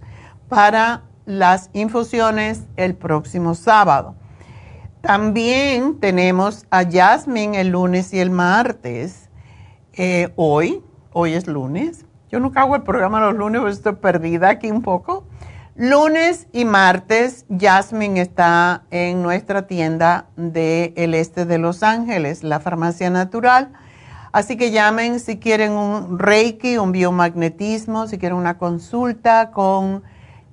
para las infusiones el próximo sábado. También tenemos a Jasmine el lunes y el martes eh, hoy, hoy es lunes. Yo nunca hago el programa los lunes, porque estoy perdida aquí un poco. Lunes y martes, Jasmine está en nuestra tienda del este de Los Ángeles, la farmacia natural. Así que llamen si quieren un Reiki, un biomagnetismo, si quieren una consulta con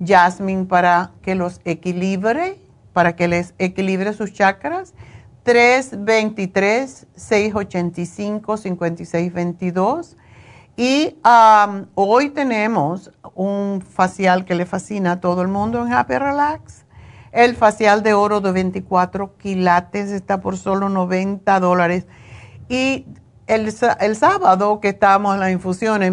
Jasmine para que los equilibre, para que les equilibre sus chakras. 323-685-5622. Y hoy tenemos un facial que le fascina a todo el mundo en Happy Relax. El facial de oro de 24 quilates está por solo 90 dólares. Y el, el, sábado que estábamos en las infusiones,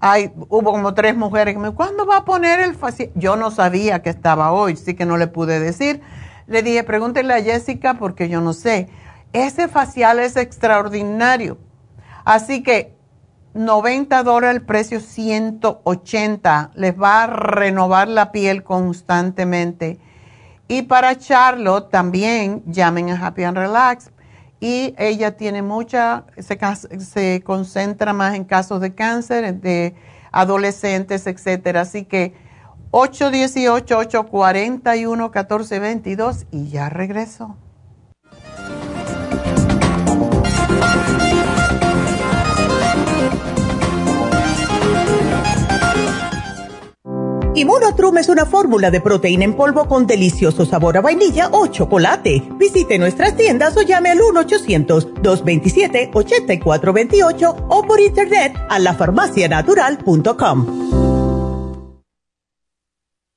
hay, hubo como tres mujeres que me ¿cuándo va a poner el facial? Yo no sabía que estaba hoy, sí que no le pude decir le dije, pregúntele a Jessica porque yo no sé. Ese facial es extraordinario. Así que 90 dólares el precio, 180. Les va a renovar la piel constantemente. Y para Charlotte también llamen a Happy and Relax. Y ella tiene mucha, se, se concentra más en casos de cáncer, de adolescentes, etcétera. Así que 818-841-1422 y ya regreso. Immunotrum es una fórmula de proteína en polvo con delicioso sabor a vainilla o chocolate. Visite nuestras tiendas o llame al 1-800-227-8428 o por internet a lafarmacianatural.com.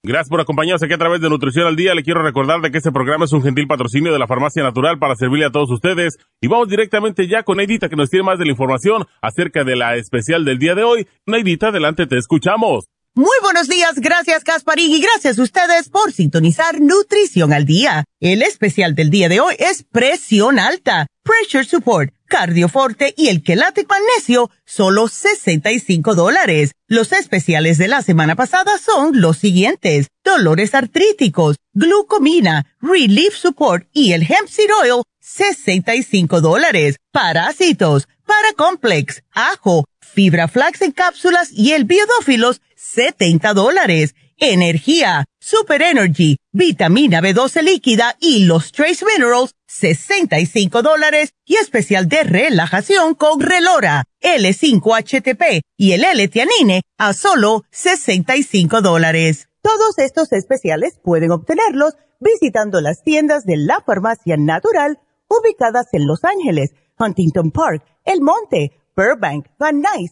Gracias por acompañarnos aquí a través de Nutrición al Día. Le quiero recordar de que este programa es un gentil patrocinio de la Farmacia Natural para servirle a todos ustedes. Y vamos directamente ya con Neidita que nos tiene más de la información acerca de la especial del día de hoy. Neidita, adelante, te escuchamos. Muy buenos días, gracias Gasparín y gracias a ustedes por sintonizar Nutrición al Día. El especial del día de hoy es presión alta, pressure support, cardioforte y el quelate magnesio, solo 65 dólares. Los especiales de la semana pasada son los siguientes, dolores artríticos, glucomina, relief support y el hemp seed oil, 65 dólares. Parásitos, paracomplex, ajo, fibra flax en cápsulas y el biodófilos, 70 dólares. Energía, Super Energy, vitamina B12 líquida y los Trace Minerals, 65 dólares. Y especial de relajación con Relora, L5-HTP y el L-Tianine a solo 65 dólares. Todos estos especiales pueden obtenerlos visitando las tiendas de la farmacia natural ubicadas en Los Ángeles, Huntington Park, El Monte, Burbank, Van Nuys,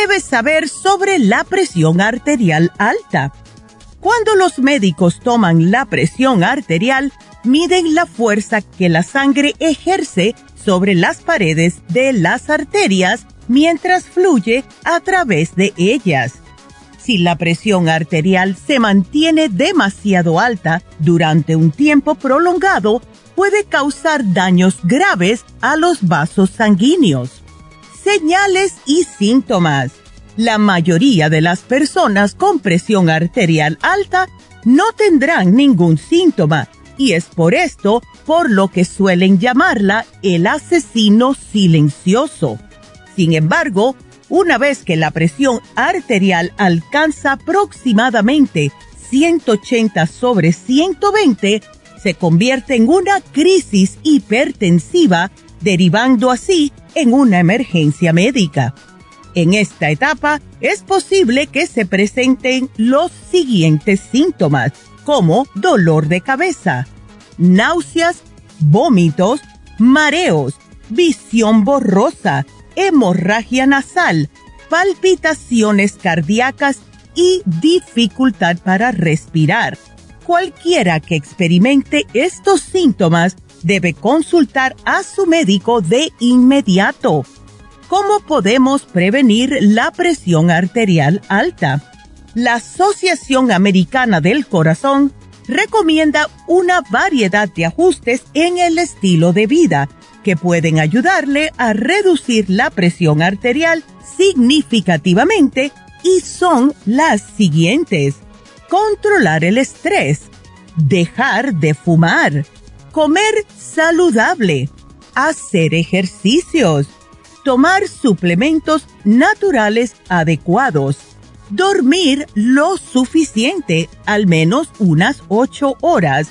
Debes saber sobre la presión arterial alta? Cuando los médicos toman la presión arterial, miden la fuerza que la sangre ejerce sobre las paredes de las arterias mientras fluye a través de ellas. Si la presión arterial se mantiene demasiado alta durante un tiempo prolongado, puede causar daños graves a los vasos sanguíneos señales y síntomas. La mayoría de las personas con presión arterial alta no tendrán ningún síntoma y es por esto por lo que suelen llamarla el asesino silencioso. Sin embargo, una vez que la presión arterial alcanza aproximadamente 180 sobre 120, se convierte en una crisis hipertensiva derivando así en una emergencia médica. En esta etapa es posible que se presenten los siguientes síntomas, como dolor de cabeza, náuseas, vómitos, mareos, visión borrosa, hemorragia nasal, palpitaciones cardíacas y dificultad para respirar. Cualquiera que experimente estos síntomas debe consultar a su médico de inmediato. ¿Cómo podemos prevenir la presión arterial alta? La Asociación Americana del Corazón recomienda una variedad de ajustes en el estilo de vida que pueden ayudarle a reducir la presión arterial significativamente y son las siguientes. Controlar el estrés, dejar de fumar, comer saludable, hacer ejercicios, tomar suplementos naturales adecuados, dormir lo suficiente, al menos unas ocho horas.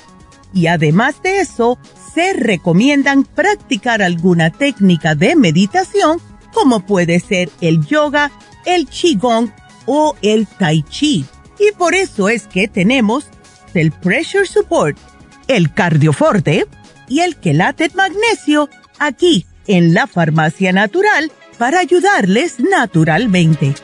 Y además de eso, se recomiendan practicar alguna técnica de meditación como puede ser el yoga, el qigong o el tai chi. Y por eso es que tenemos el pressure support el cardioforte y el quelate magnesio aquí en la farmacia natural para ayudarles naturalmente.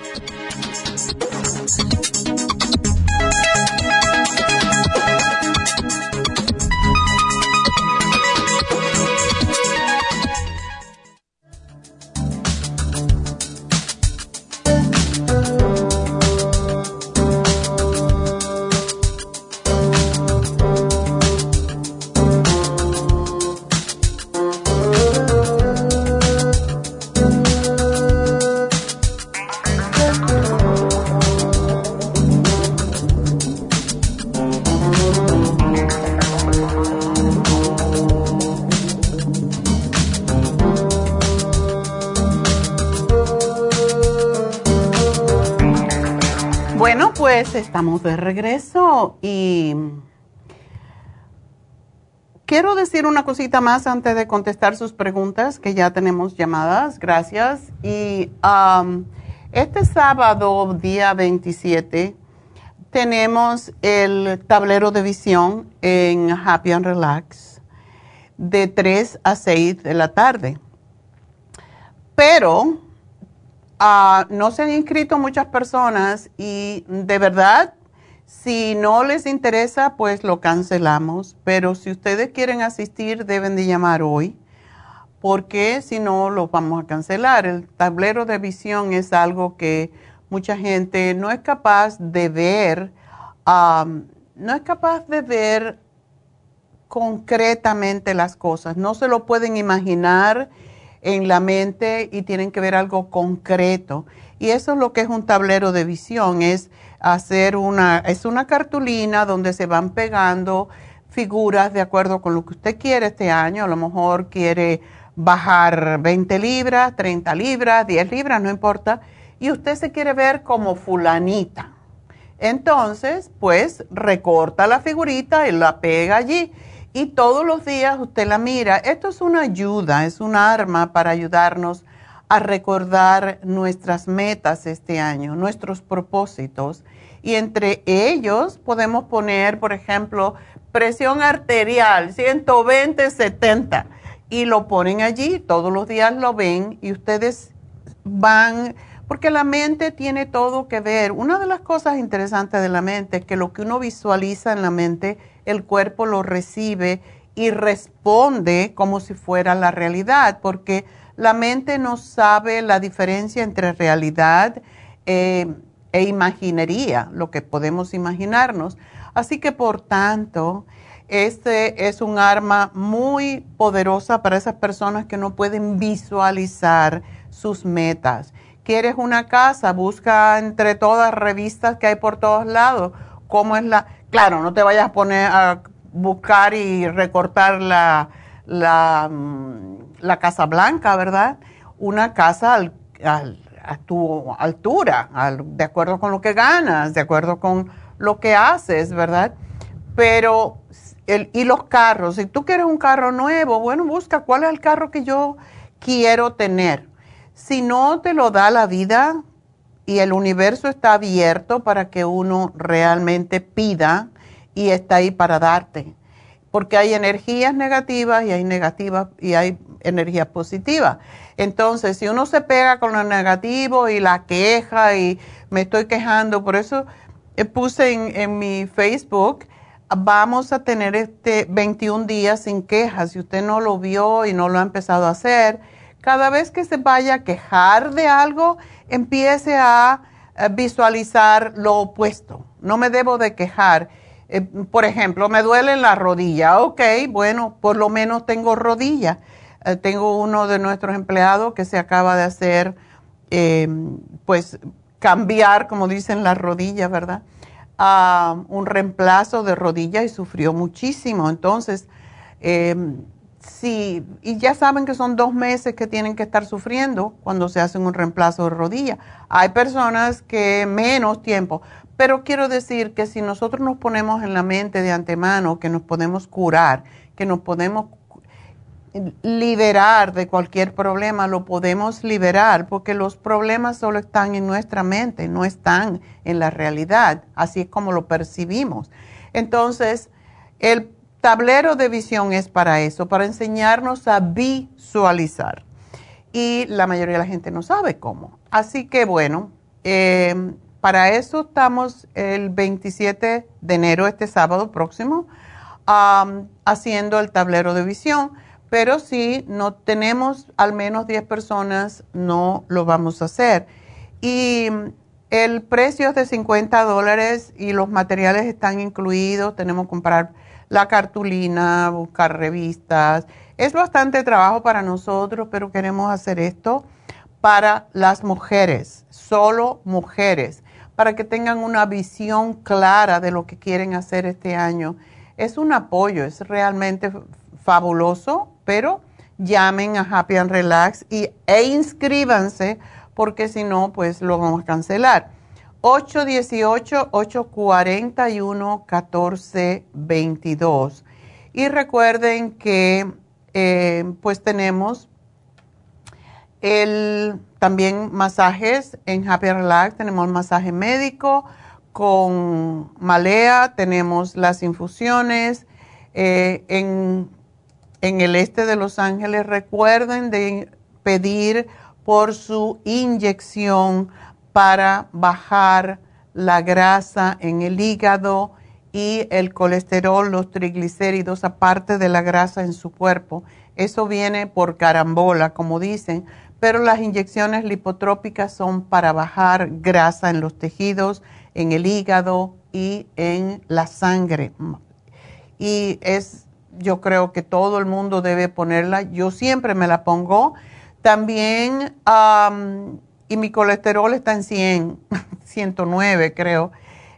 Estamos de regreso y quiero decir una cosita más antes de contestar sus preguntas, que ya tenemos llamadas, gracias. Y um, este sábado, día 27, tenemos el tablero de visión en Happy and Relax de 3 a 6 de la tarde. Pero Ah, no se han inscrito muchas personas y de verdad, si no les interesa, pues lo cancelamos. Pero si ustedes quieren asistir, deben de llamar hoy, porque si no, lo vamos a cancelar. El tablero de visión es algo que mucha gente no es capaz de ver, no es capaz de ver concretamente las cosas, no se lo pueden imaginar en la mente y tienen que ver algo concreto. Y eso es lo que es un tablero de visión, es hacer una, es una cartulina donde se van pegando figuras de acuerdo con lo que usted quiere este año. A lo mejor quiere bajar 20 libras, 30 libras, 10 libras, no importa. Y usted se quiere ver como fulanita. Entonces, pues recorta la figurita y la pega allí y todos los días usted la mira. Esto es una ayuda, es un arma para ayudarnos a recordar nuestras metas este año, nuestros propósitos. Y entre ellos podemos poner, por ejemplo, presión arterial 120-70 y lo ponen allí, todos los días lo ven y ustedes van, porque la mente tiene todo que ver. Una de las cosas interesantes de la mente es que lo que uno visualiza en la mente el cuerpo lo recibe y responde como si fuera la realidad, porque la mente no sabe la diferencia entre realidad eh, e imaginería, lo que podemos imaginarnos. Así que, por tanto, este es un arma muy poderosa para esas personas que no pueden visualizar sus metas. ¿Quieres una casa? Busca entre todas revistas que hay por todos lados cómo es la Claro, no te vayas a poner a buscar y recortar la, la, mm, Casa Blanca, ¿verdad? Una casa a tu altura, de acuerdo con lo que ganas, de acuerdo con lo que haces, ¿verdad? Pero, el, y los carros, si tú quieres un carro nuevo, bueno, busca cuál es el carro que yo quiero tener. Si no te lo da la vida, y el universo está abierto para que uno realmente pida y está ahí para darte. Porque hay energías negativas y hay negativas y hay energías positivas. Entonces, si uno se pega con lo negativo y la queja y me estoy quejando, por eso eh, puse en, en mi Facebook, vamos a tener este 21 días sin quejas. Si usted no lo vio y no lo ha empezado a hacer, cada vez que se vaya a quejar de algo, empiece a visualizar lo opuesto. No me debo de quejar. Eh, por ejemplo, me duele la rodilla. Ok, bueno, por lo menos tengo rodilla. Eh, tengo uno de nuestros empleados que se acaba de hacer, em, pues, cambiar, como dicen, las rodillas, ¿verdad? A un reemplazo de rodilla y sufrió muchísimo. Entonces, em, Sí, y ya saben que son dos meses que tienen que estar sufriendo cuando se hacen un reemplazo de rodilla. Hay personas que menos tiempo, pero quiero decir que si nosotros nos ponemos en la mente de antemano que nos podemos curar, que nos podemos liberar de cualquier problema, lo podemos liberar porque los problemas solo están en nuestra mente, no están en la realidad, así es como lo percibimos. Entonces, el tablero de visión es para eso, para enseñarnos a visualizar. Y la mayoría de la gente no sabe cómo. Así que bueno, em, para eso estamos el 27 de enero, este sábado próximo, haciendo el tablero de visión. Pero si no tenemos al menos 10 personas, no lo vamos a hacer. Y el precio es de 50 dólares y los materiales están incluidos. Tenemos que comprar la cartulina, buscar revistas. Es bastante trabajo para nosotros, pero queremos hacer esto para las mujeres, solo mujeres, para que tengan una visión clara de lo que quieren hacer este año. Es un apoyo, es realmente fabuloso, pero llamen a Happy and Relax y, e inscríbanse porque si no, pues lo vamos a cancelar. 818-841-1422. Y recuerden que eh, pues tenemos el, también masajes en Happy Relax, tenemos masaje médico con malea, tenemos las infusiones. Eh, en, en el este de Los Ángeles, recuerden de pedir por su inyección para bajar la grasa en el hígado y el colesterol, los triglicéridos, aparte de la grasa en su cuerpo. Eso viene por carambola, como dicen, pero las inyecciones lipotrópicas son para bajar grasa en los tejidos, en el hígado y en la sangre. Y es, yo creo que todo el mundo debe ponerla. Yo siempre me la pongo. También y mi colesterol está en 100, 109 creo.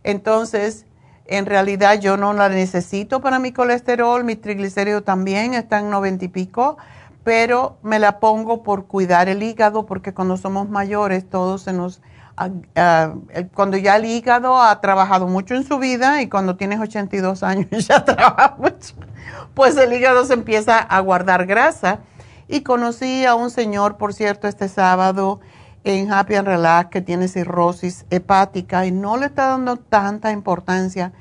Entonces, en realidad yo no la necesito para mi colesterol, mi triglicéridos también están en 90 y pico, pero me la pongo por cuidar el hígado porque cuando somos mayores todo se nos... Ah, cuando ya el hígado ha trabajado mucho en su vida y cuando tienes 82 años ya trabaja mucho, pues el hígado se empieza a guardar grasa. Y conocí a un señor, por cierto, este sábado, en Happy and Relax que tiene cirrosis hepática y no le está dando tanta importancia.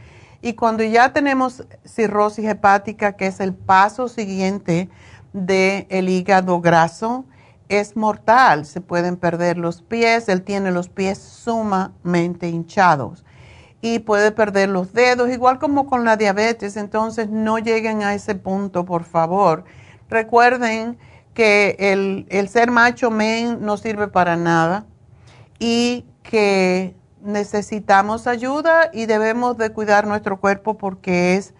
Y cuando ya tenemos cirrosis hepática, que es el paso siguiente del el hígado graso, es mortal. Se pueden perder los pies. Él tiene los pies sumamente hinchados y puede perder los dedos, igual como con la diabetes. Entonces, no lleguen a ese punto, por favor. Recuerden que el, ser macho men no sirve para nada y que necesitamos ayuda y debemos de cuidar nuestro cuerpo porque es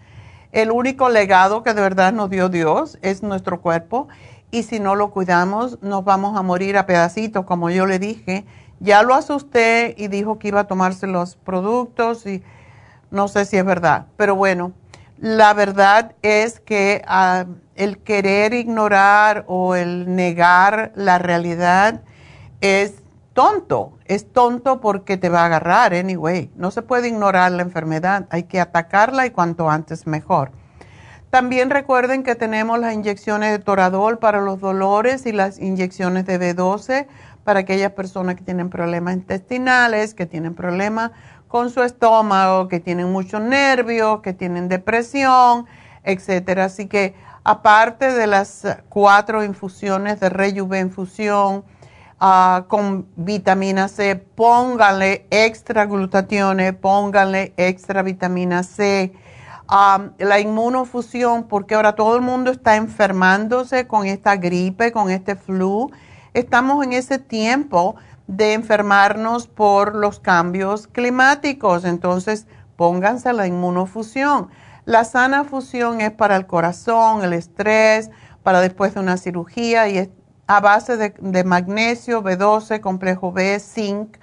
el único legado que de verdad nos dio Dios, es nuestro cuerpo. Y si no lo cuidamos, nos vamos a morir a pedacitos, como yo le dije. Ya lo asusté y dijo que iba a tomarse los productos y no sé si es verdad. Pero bueno, la verdad es que ah, el querer ignorar o el negar la realidad es tonto. Es tonto porque te va a agarrar, anyway. No se puede ignorar la enfermedad. Hay que atacarla y cuanto antes mejor. También recuerden que tenemos las inyecciones de Toradol para los dolores y las inyecciones de B12 para aquellas personas que tienen problemas intestinales, que tienen problemas con su estómago, que tienen muchos nervios, que tienen depresión, etcétera. Así que aparte de las cuatro infusiones de Rejuve infusión ah, con vitamina C, pónganle extra glutatione, pónganle extra vitamina C. la inmunofusión, porque ahora todo el mundo está enfermándose con esta gripe, con este flu. Estamos en ese tiempo de enfermarnos por los cambios climáticos. Entonces, pónganse la inmunofusión. La sana fusión es para el corazón, el estrés, para después de una cirugía y es a base de, magnesio, B12, complejo B, zinc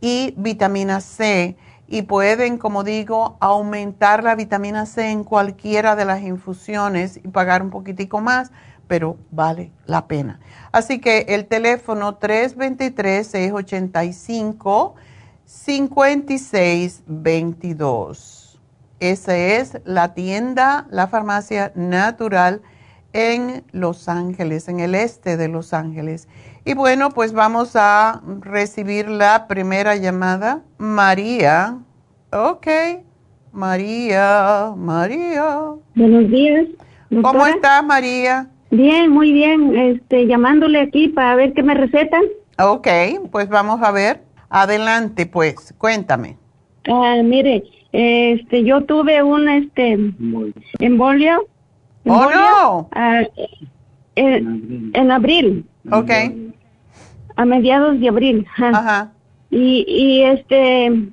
y vitamina C. Y pueden, como digo, aumentar la vitamina C en cualquiera de las infusiones y pagar un poquitico más, pero vale la pena. Así que el teléfono 323-685-5622. Esa es la tienda, la farmacia natural en Los Ángeles, en el este de Los Ángeles. Y bueno, pues vamos a recibir la primera llamada. María. Ok. María, María. Buenos días. ¿Cómo estás, María? Bien, muy bien. Este, llamándole aquí para ver qué me recetan. Ok, pues vamos a ver. Adelante, pues, cuéntame. Ah, mire, este, yo tuve un, este, embolio. Oh, no. Ah, en, en, abril. Ok. A mediados de abril. Ajá. Y, y este,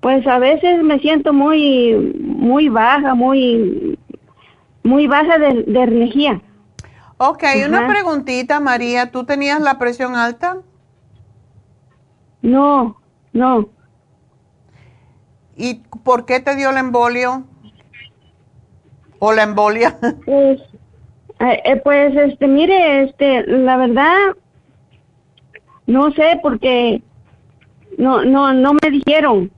pues a veces me siento muy, muy baja, muy, muy baja de, de energía. Ok, una preguntita, María. ¿Tú tenías la presión alta? No, no. ¿Y por qué te dio el embolio? ¿O la embolia? Pues, eh, eh, pues, este, mire, este, la verdad, no sé, porque No, no, no me dijeron.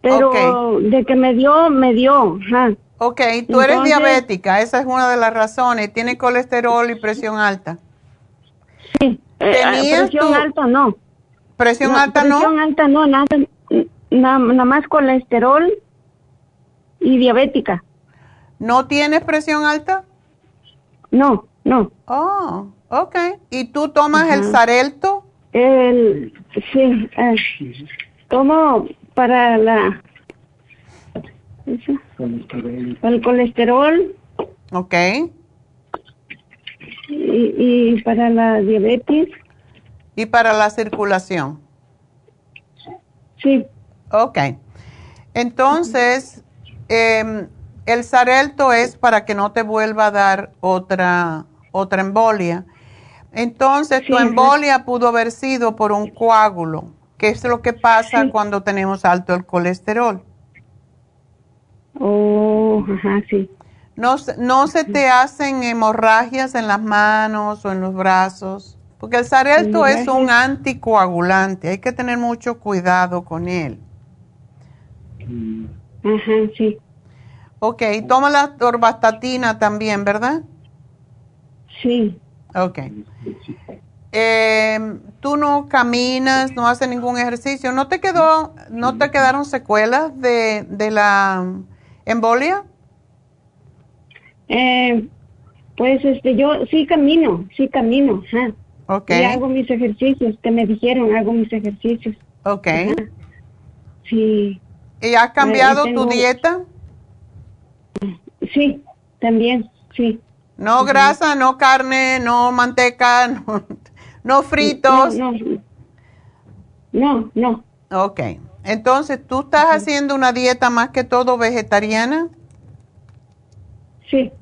Pero de que me dio, me dio. Ajá. Ok, tú eres diabética, esa es una de las razones. Tiene colesterol y presión alta. Sí, eh, presión alta no. ¿Presión alta no? Presión alta no, nada, nada más colesterol y diabética. ¿No tienes presión alta? No, no. Oh, ok. ¿Y tú tomas el Sarelto? El, sí, eh, tomo para la... Para el colesterol. Ok. Y, y para la diabetes. ¿Y para la circulación? Sí. Ok. Entonces, eh, el Sarelto es para que no te vuelva a dar otra, otra embolia. Entonces, tu embolia pudo haber sido por un coágulo, que es lo que pasa cuando tenemos alto el colesterol. Oh, ajá, sí. No, no se te hacen hemorragias en las manos o en los brazos, porque el Sarelto es un anticoagulante, hay que tener mucho cuidado con él. Ajá, sí. Ok, toma la torvastatina también, ¿verdad? Sí. Ok. Eh, ¿Tú no caminas, no haces ningún ejercicio? ¿No te quedó, no te quedaron secuelas de, de la embolia? Eh, pues este, yo sí camino, sí camino. Ajá. Ok. Y hago mis ejercicios, que me dijeron, hago mis ejercicios. Ok. Sí. ¿Y has cambiado tu dieta? Sí, también, sí. No grasa, no carne, no manteca, no, fritos. No, no, no. Ok. Entonces, ¿tú estás haciendo una dieta más que todo vegetariana? Sí.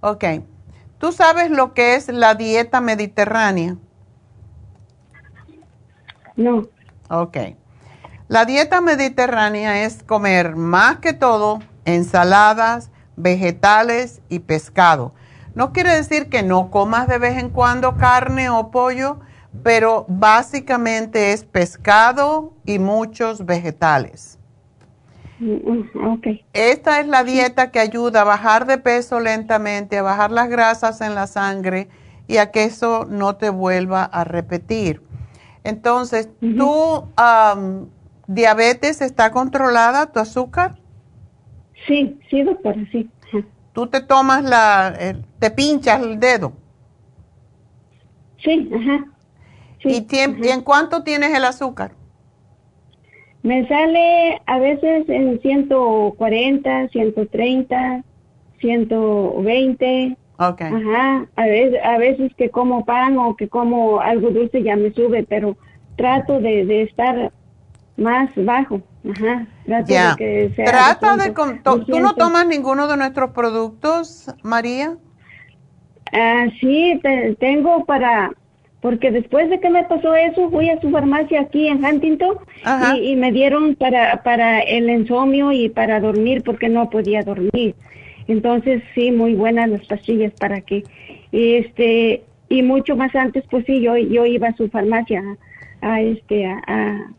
Ok. ¿Tú sabes lo que es la dieta mediterránea? No. Ok. La dieta mediterránea es comer más que todo ensaladas, vegetales y pescado. No quiere decir que no comas de vez en cuando carne o pollo, pero básicamente es pescado y muchos vegetales. Mm, okay. Esta es la dieta que ayuda a bajar de peso lentamente, a bajar las grasas en la sangre y a que eso no te vuelva a repetir. Entonces, ¿tu diabetes está controlada, tu azúcar? Sí, sí, doctora, sí. ¿Tú te tomas la, te pinchas el dedo? Sí, ajá. ¿Y, ¿Y en cuánto tienes el azúcar? Me sale a veces en 140, 130, 120. Ok. Ajá. A veces, a veces que como pan o que como algo dulce ya me sube, pero trato de, de estar más bajo. Ajá. Ya. Trata de... ¿Tú no tomas ninguno de nuestros productos, María? Ah, sí, tengo para... Porque después de que me pasó eso, fui a su farmacia aquí en Huntington y, y, me dieron para, para el insomnio y para dormir porque no podía dormir. Entonces, sí, muy buenas las pastillas para que... este Y mucho más antes, pues sí, yo, yo iba a su farmacia a, este a a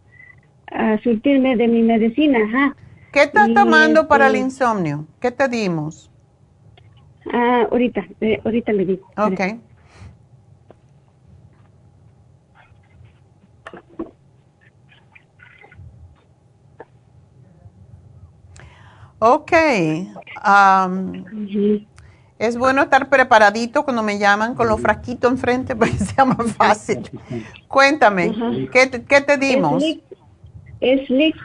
surtirme de mi medicina, ajá. ¿Qué estás tomando para el este, insomnio? ¿Qué te dimos? Ah, ahorita, eh, ahorita le digo. Ok. Ok. Es bueno estar preparadito cuando me llaman con los frasquitos enfrente para que sea más fácil. Cuéntame, ¿qué, ¿qué, te dimos? Sleep.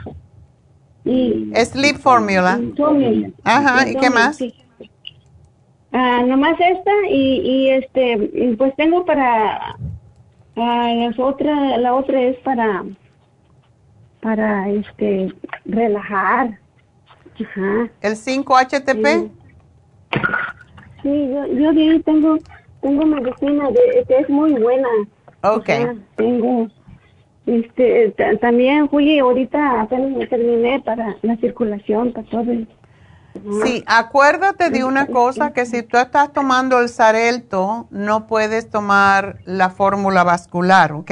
Y, Sleep Formula. Ajá, ¿y qué más? Ah, nomás esta y, y este, pues tengo para, ah, las otras, la otra es para, para este, relajar. Ajá. ¿El 5-HTP? Sí. yo, yo ahí tengo, tengo medicina de, que es muy buena. Ok. tengo este, también fui ahorita apenas me terminé para la circulación, para todo. Sí, acuérdate de una cosa, que si tú estás tomando el Sarelto, no puedes tomar la fórmula vascular, ¿ok?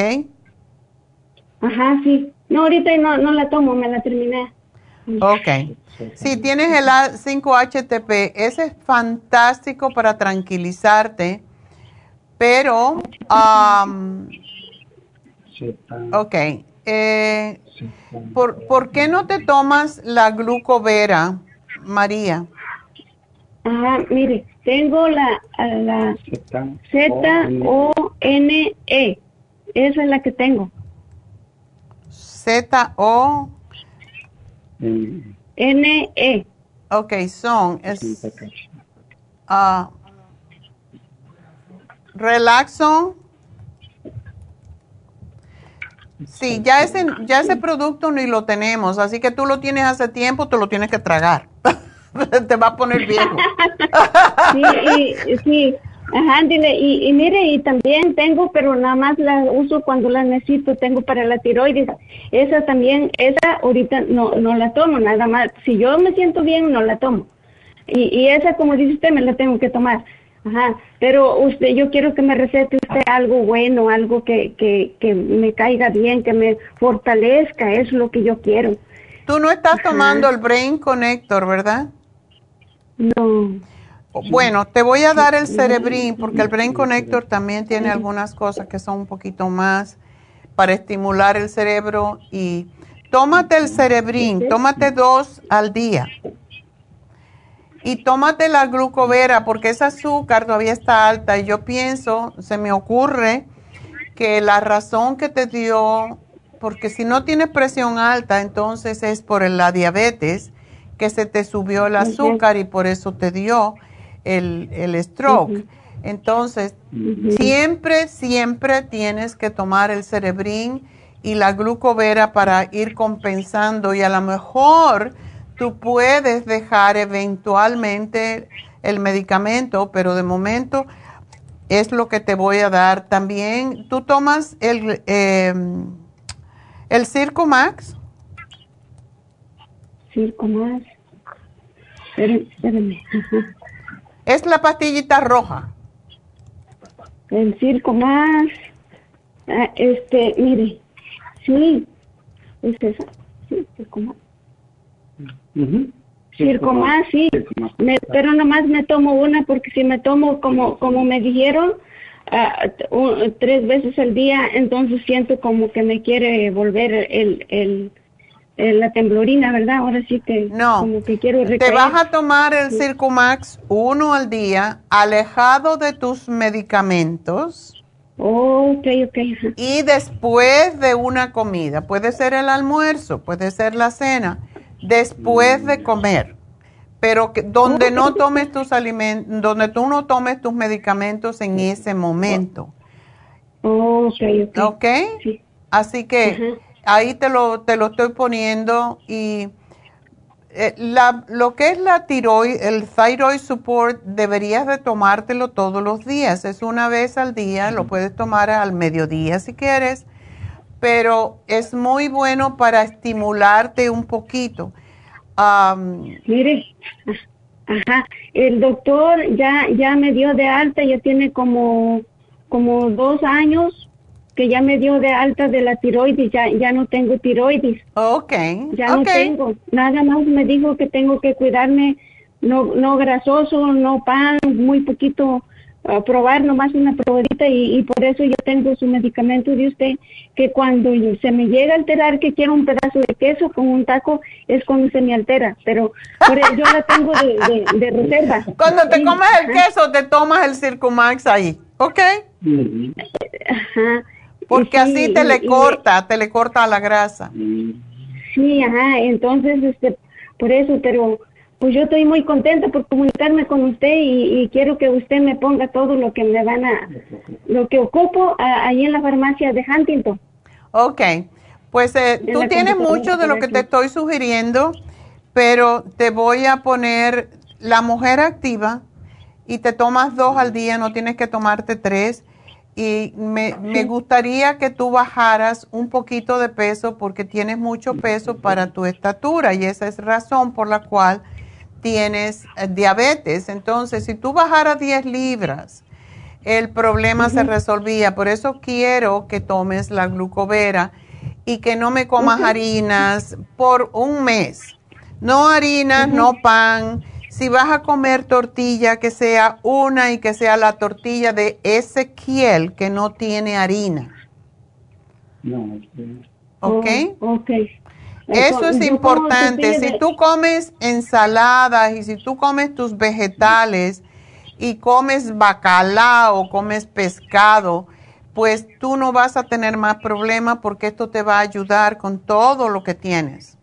Ajá, sí. No, ahorita no, no la tomo, me la terminé. Ok. Si tienes el 5-HTP, ese es fantástico para tranquilizarte, pero... Um, ok. Eh, ¿por, ¿Por qué no te tomas la glucovera, María? Ajá, mire, tengo la, la Z-O-N-E. Esa es la que tengo. Z-O... N-E. Ok, son. Es, uh, relaxon. Sí, ya ese, ya ese producto ni lo tenemos, así que tú lo tienes hace tiempo, tú lo tienes que tragar. Te va a poner viejo. sí, sí. Ajá, dile, y, y, mire, y también tengo, pero nada más la uso cuando la necesito, tengo para la tiroides. Esa también, esa ahorita no, no la tomo, nada más. Si yo me siento bien, no la tomo. Y, y esa, como dice usted, me la tengo que tomar. Ajá, pero usted, yo quiero que me recete usted algo bueno, algo que, que, que me caiga bien, que me fortalezca, es lo que yo quiero. Tú no estás tomando el Brain Connector, ¿verdad? No. Bueno, te voy a dar el Cerebrin porque el Brain Connector también tiene algunas cosas que son un poquito más para estimular el cerebro y tómate el Cerebrin, tómate dos al día. Y tómate la glucovera porque ese azúcar todavía está alta y yo pienso, se me ocurre que la razón que te dio, porque si no tienes presión alta, entonces es por la diabetes que se te subió el azúcar y por eso te dio el, el stroke. Entonces, siempre, siempre tienes que tomar el cerebrín y la glucovera para ir compensando y a lo mejor tú puedes dejar eventualmente el medicamento, pero de momento es lo que te voy a dar. También, ¿tú tomas el, eh, el Circo Max? Circo Max. Espérame. Es la pastillita roja. El circo más. Ah, este, mire. Sí. Es esa. Sí, circo más. Circo más, sí. Me, pero nomás me tomo una porque si me tomo como, como me dijeron, uh, tres veces al día, entonces siento como que me quiere volver el, el, la temblorina, ¿verdad? Ahora sí que no, como que quiero Te vas a tomar el Circumax uno al día, alejado de tus medicamentos. ok, ok. Y después de una comida, puede ser el almuerzo, puede ser la cena, después de comer. Pero que, donde no tomes tus alimentos, donde tú no tomes tus medicamentos en ese momento. ok, ok. Ok. Así que ahí te lo, te lo estoy poniendo y eh, la, lo que es la tiroid, el thyroid support, deberías de tomártelo todos los días. Es una vez al día, lo puedes tomar al mediodía si quieres, pero es muy bueno para estimularte un poquito. Mire, ajá, el doctor ya, ya me dio de alta, ya tiene como, como dos años que ya me dio de alta de la tiroides, ya, ya no tengo tiroides. Ok. Ya no tengo. Nada más me dijo que tengo que cuidarme, no, no grasoso, no pan, muy poquito, probar nomás una probadita y, por eso yo tengo su medicamento de usted, que cuando se me llega a alterar que quiero un pedazo de queso con un taco, es cuando se me altera, pero yo la tengo de, reserva. Cuando te comes el queso, te tomas el Circumax ahí, ¿ok? Ajá. Porque así te le corta, te le corta la grasa. Sí, ajá, entonces, este, por eso, pero pues yo estoy muy contenta por comunicarme con usted y, quiero que usted me ponga todo lo que me van a, lo que ocupo ahí en la farmacia de Huntington. Ok, pues eh, tú tienes mucho de lo que te estoy sugiriendo, pero te voy a poner la mujer activa y te tomas dos al día, no tienes que tomarte tres. Y me, me, gustaría que tú bajaras un poquito de peso porque tienes mucho peso para tu estatura y esa es razón por la cual tienes eh, diabetes. Entonces, si tú bajaras 10 libras, el problema se resolvía. Por eso quiero que tomes la glucovera y que no me comas harinas por un mes. No harinas, no pan. Si vas a comer tortilla, que sea una y que sea la tortilla de Ezequiel, que no tiene harina. No, ¿Ok? Oh, ok. Eso es importante. Si tú comes ensaladas y si tú comes tus vegetales y comes bacalao, comes pescado, pues tú no vas a tener más problemas porque esto te va a ayudar con todo lo que tienes.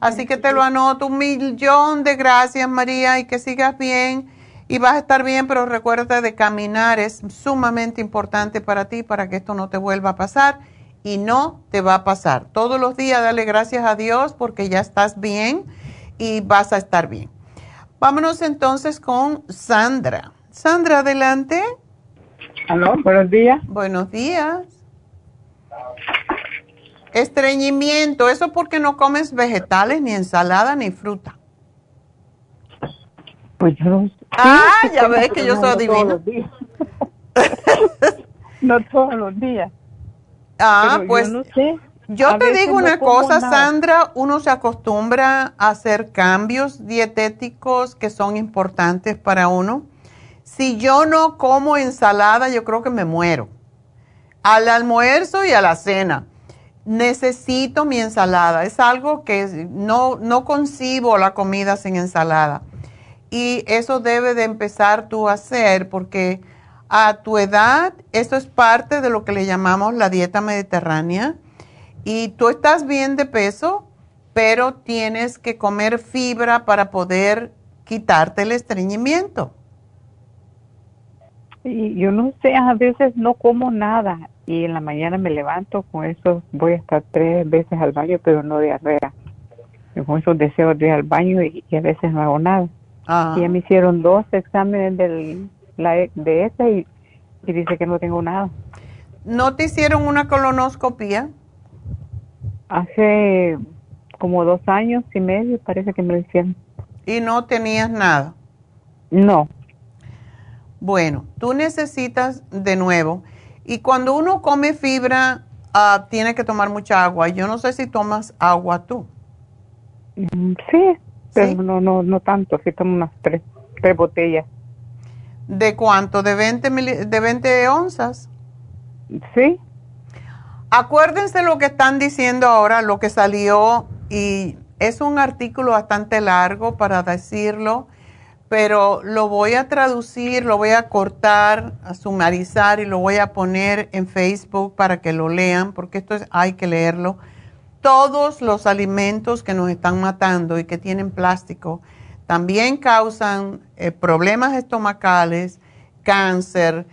Así que te lo anoto un millón de gracias María y que sigas bien y vas a estar bien, pero recuerda de caminar es sumamente importante para ti para que esto no te vuelva a pasar y no te va a pasar. Todos los días dale gracias a Dios porque ya estás bien y vas a estar bien. Vámonos entonces con Sandra. Sandra, adelante. Aló, buenos días. Buenos días. Estreñimiento, ¿eso porque no comes vegetales, ni ensalada, ni fruta? Pues yo no Ah, ya ves que yo soy adivina. no todos los días. Ah, pues yo, te digo una cosa, Sandra, uno se acostumbra a hacer cambios dietéticos que son importantes para uno. Si yo no como ensalada, yo creo que me muero. Al almuerzo y a la cena. Necesito mi ensalada. Es algo que no, no concibo la comida sin ensalada. Y eso debe de empezar tú a hacer porque a tu edad, esto es parte de lo que le llamamos la dieta mediterránea. Y tú estás bien de peso, pero tienes que comer fibra para poder quitarte el estreñimiento. Y yo no sé, a veces no como nada y en la mañana me levanto, con eso voy a estar tres veces al baño, pero no diarrea. Con esos deseos de ir al baño y, a veces no hago nada. Y ya me hicieron dos exámenes del la, de esa y, dice que no tengo nada. ¿No te hicieron una colonoscopia? Hace como dos años y medio parece que me lo hicieron. ¿Y no tenías nada? No. Bueno, tú necesitas de nuevo. Y cuando uno come fibra, uh, tiene que tomar mucha agua. Yo no sé si tomas agua tú. Mm, sí, pero no, no, no tanto. Sí tomo unas tres, tres botellas. ¿De cuánto? ¿De 20, de 20 onzas? Sí. Acuérdense lo que están diciendo ahora, lo que salió, y es un artículo bastante largo para decirlo, pero lo voy a traducir, lo voy a cortar, a sumarizar y lo voy a poner en Facebook para que lo lean, porque esto hay que leerlo. Todos los alimentos que nos están matando y que tienen plástico, también causan eh, problemas estomacales, cáncer,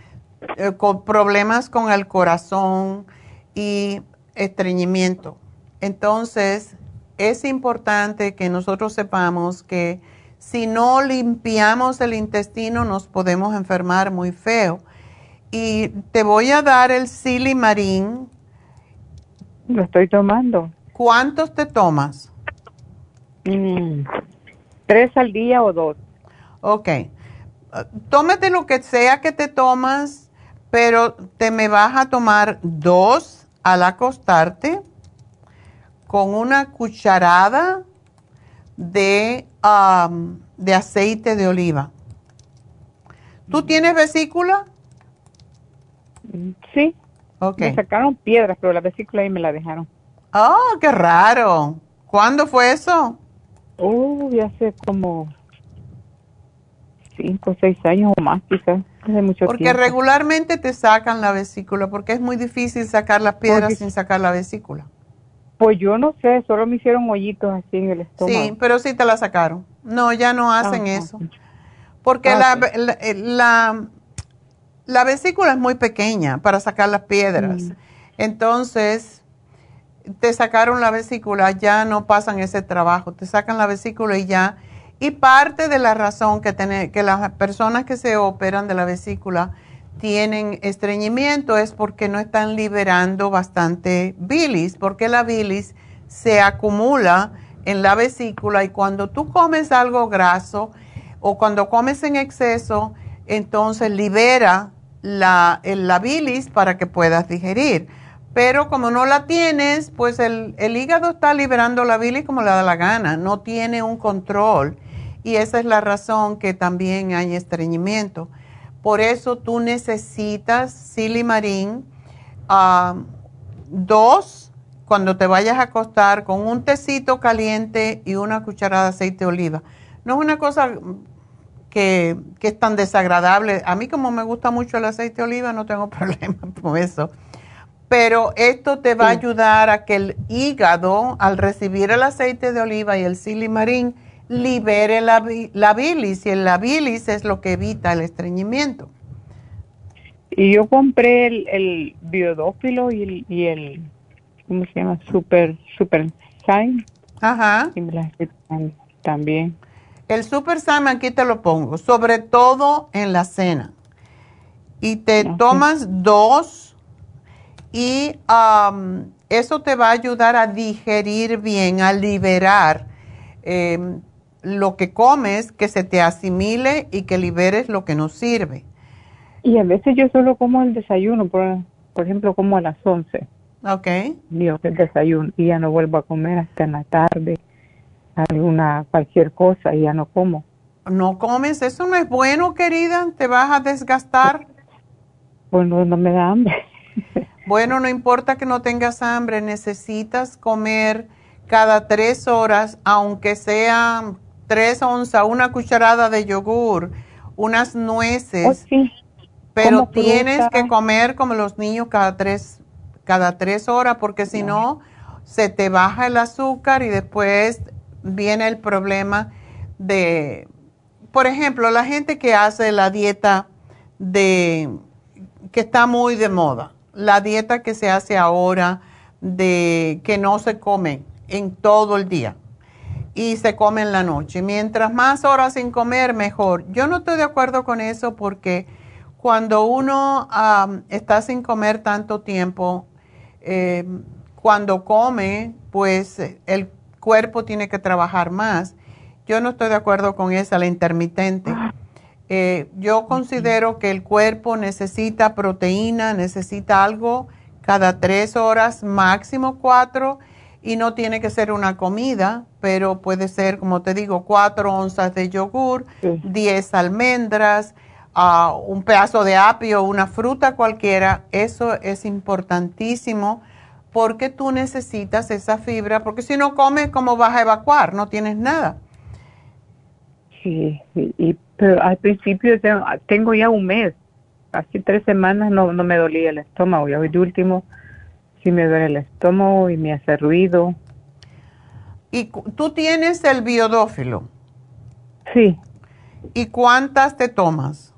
eh, problemas con el corazón y estreñimiento. Entonces, es importante que nosotros sepamos que si no limpiamos el intestino nos podemos enfermar muy feo. Y te voy a dar el silimarín. Lo estoy tomando. ¿Cuántos te tomas? Mm. Tres al día o dos. Ok. Tómate lo que sea que te tomas, pero te me vas a tomar dos al acostarte con una cucharada de, de aceite de oliva. ¿Tú tienes vesícula? Sí. Ok. Me sacaron piedras, pero la vesícula ahí me la dejaron. Oh, qué raro. ¿Cuándo fue eso? Ya hace como cinco o seis años o más, quizás. Hace mucho porque regularmente te sacan la vesícula, porque es muy difícil sacar las piedras sin sacar la vesícula. Pues yo no sé, solo me hicieron hoyitos así en el estómago. Sí, pero sí te la sacaron. No, ya no hacen eso. Porque la, la, la, vesícula es muy pequeña para sacar las piedras. Mm. Entonces, te sacaron la vesícula, ya no pasan ese trabajo, te sacan la vesícula y ya. Y parte de la razón que, tiene, que las personas que se operan de la vesícula tienen estreñimiento es porque no están liberando bastante bilis, porque la bilis se acumula en la vesícula y cuando tú comes algo graso o cuando comes en exceso, entonces libera la, la bilis para que puedas digerir Pero como no la tienes, pues el, hígado está liberando la bilis como le da la gana, no tiene un control. Y esa es la razón que también hay estreñimiento. Por eso tú necesitas silimarín uh, dos cuando te vayas a acostar con un tecito caliente y una cucharada de aceite de oliva. No es una cosa que, que, es tan desagradable. A mí como me gusta mucho el aceite de oliva, no tengo problema con eso pero esto te va a ayudar a que el hígado, al recibir el aceite de oliva y el silimarín, libere la, bilis y la bilis es lo que evita el estreñimiento. Y yo compré el, el biodófilo y el, ¿cómo se llama? Super, super Sign. Ajá. también. El Super Sign aquí te lo pongo, sobre todo en la cena. Y te tomas dos y eso te va a ayudar a digerir bien, a liberar em, lo que comes, que se te asimile y que liberes lo que no sirve. Y a veces yo solo como el desayuno, por, por ejemplo, como a las 11. Ok. Digo que el desayuno y ya no vuelvo a comer hasta en la tarde, alguna, cualquier cosa y ya no como. No comes, eso no es bueno, querida, te vas a desgastar. Bueno, no me da hambre. Bueno, no importa que no tengas hambre, necesitas comer cada tres horas, aunque sea tres onzas, una cucharada de yogur, unas nueces. Oh, pero tienes que comer como los niños cada tres, cada tres horas, porque si no, se te baja el azúcar y después viene el problema de, por ejemplo, la gente que hace la dieta de, que está muy de moda la dieta que se hace ahora de que no se come en todo el día y se come en la noche. Mientras más horas sin comer, mejor. Yo no estoy de acuerdo con eso porque cuando uno está sin comer tanto tiempo, em, cuando come, pues el cuerpo tiene que trabajar más. Yo no estoy de acuerdo con esa, la intermitente. Eh, yo considero que el cuerpo necesita proteína, necesita algo cada tres horas, máximo cuatro, y no tiene que ser una comida, pero puede ser, como te digo, cuatro onzas de yogur, diez almendras, uh, un pedazo de apio, una fruta cualquiera. Eso es importantísimo porque tú necesitas esa fibra, porque si no comes, ¿cómo vas a evacuar? No tienes nada. Sí, y pero al principio tengo ya un mes, casi tres semanas no, no me dolía el estómago y hoy de último sí me duele el estómago y me hace ruido. ¿Y tú tienes el biodófilo? Sí. ¿Y cuántas te tomas?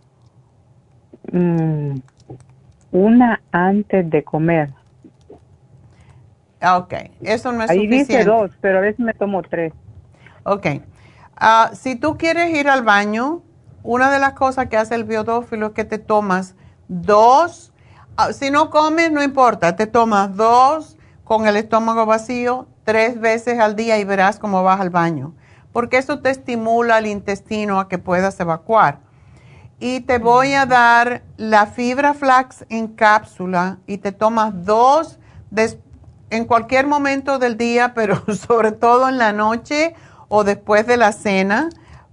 Mm, una antes de comer. Ah, ok, eso no es Ahí suficiente. dice dos, pero a veces me tomo tres. Ok. Uh, si tú quieres ir al baño, una de las cosas que hace el biodófilo es que te tomas dos, ah, si no comes, no importa, te tomas dos con el estómago vacío tres veces al día y verás cómo vas al baño, porque eso te estimula el intestino a que puedas evacuar. Y te voy a dar la fibra flax en cápsula y te tomas dos en cualquier momento del día, pero sobre todo en la noche o después de la cena,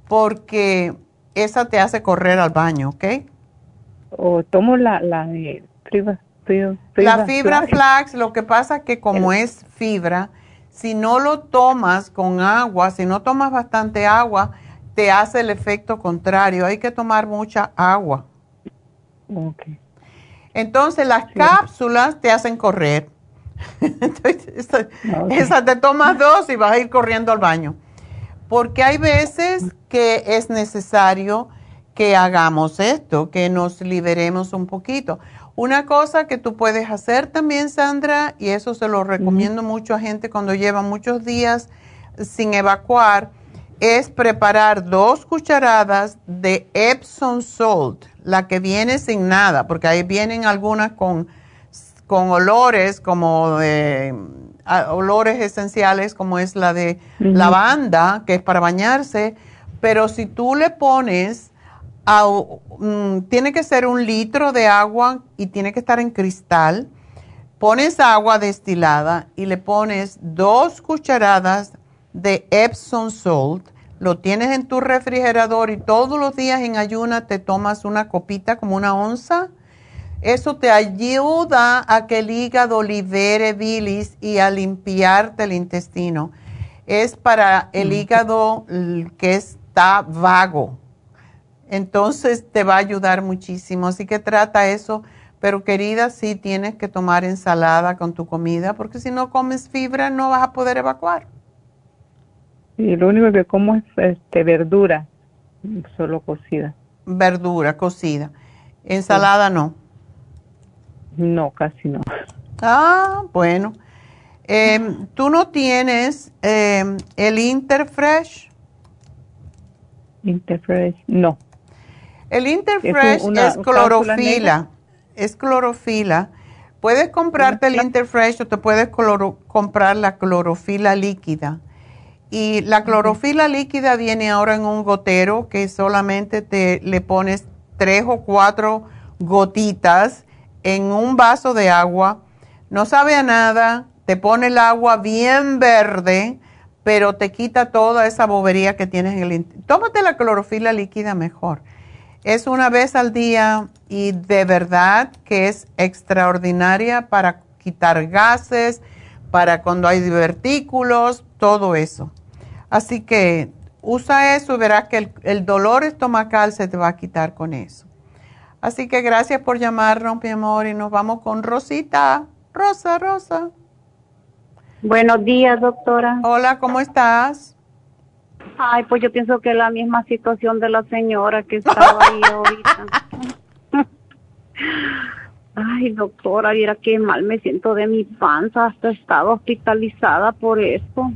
porque esa te hace correr al baño, ¿ok? O tomo la, la fibra, La fibra flax, lo que pasa que como es fibra, si no lo tomas con agua, si no tomas bastante agua, te hace el efecto contrario. Hay que tomar mucha agua. Okay. Entonces las cápsulas te hacen correr. Entonces, esa, te tomas dos y vas a ir corriendo al baño porque hay veces que es necesario que hagamos esto, que nos liberemos un poquito. Una cosa que tú puedes hacer también, Sandra, y eso se lo recomiendo mucho a gente cuando lleva muchos días sin evacuar, es preparar dos cucharadas de Epsom Salt, la que viene sin nada, porque ahí vienen algunas con, con olores como de olores esenciales como es la de lavanda, que es para bañarse, pero si tú le pones, mm, tiene que ser un litro de agua y tiene que estar en cristal, pones agua destilada y le pones dos cucharadas de Epsom salt, lo tienes en tu refrigerador y todos los días en ayuna te tomas una copita como una onza. Eso te ayuda a que el hígado libere bilis y a limpiarte el intestino. Es para el mm. hígado que está vago. Entonces te va a ayudar muchísimo. Así que trata eso. Pero querida, sí tienes que tomar ensalada con tu comida porque si no comes fibra no vas a poder evacuar. Y lo único que como es este, verdura, solo cocida. Verdura cocida. Ensalada no. No, casi no. Ah, bueno. Em, ¿Tú no tienes em, el Interfresh? Interfresh, no. El Interfresh es, clorofila. Es clorofila. Puedes comprarte el Interfresh o te puedes comprar la clorofila líquida. Y la clorofila líquida viene ahora en un gotero que solamente te le pones tres o cuatro gotitas en un vaso de agua. No sabe a nada, te pone el agua bien verde, pero te quita toda esa bobería que tienes en el... Tómate la clorofila líquida mejor. Es una vez al día y de verdad que es extraordinaria para quitar gases, para cuando hay divertículos, todo eso. Así que usa eso y verás que el, dolor estomacal se te va a quitar con eso. Así que gracias por llamarnos, mi amor, y nos vamos con Rosita. Rosa, Rosa. Buenos días, doctora. Hola, ¿cómo estás? Ay, pues yo pienso que es la misma situación de la señora que estaba ahí ahorita. Ay, doctora, mira qué mal me siento de mi panza, hasta he estado hospitalizada por eso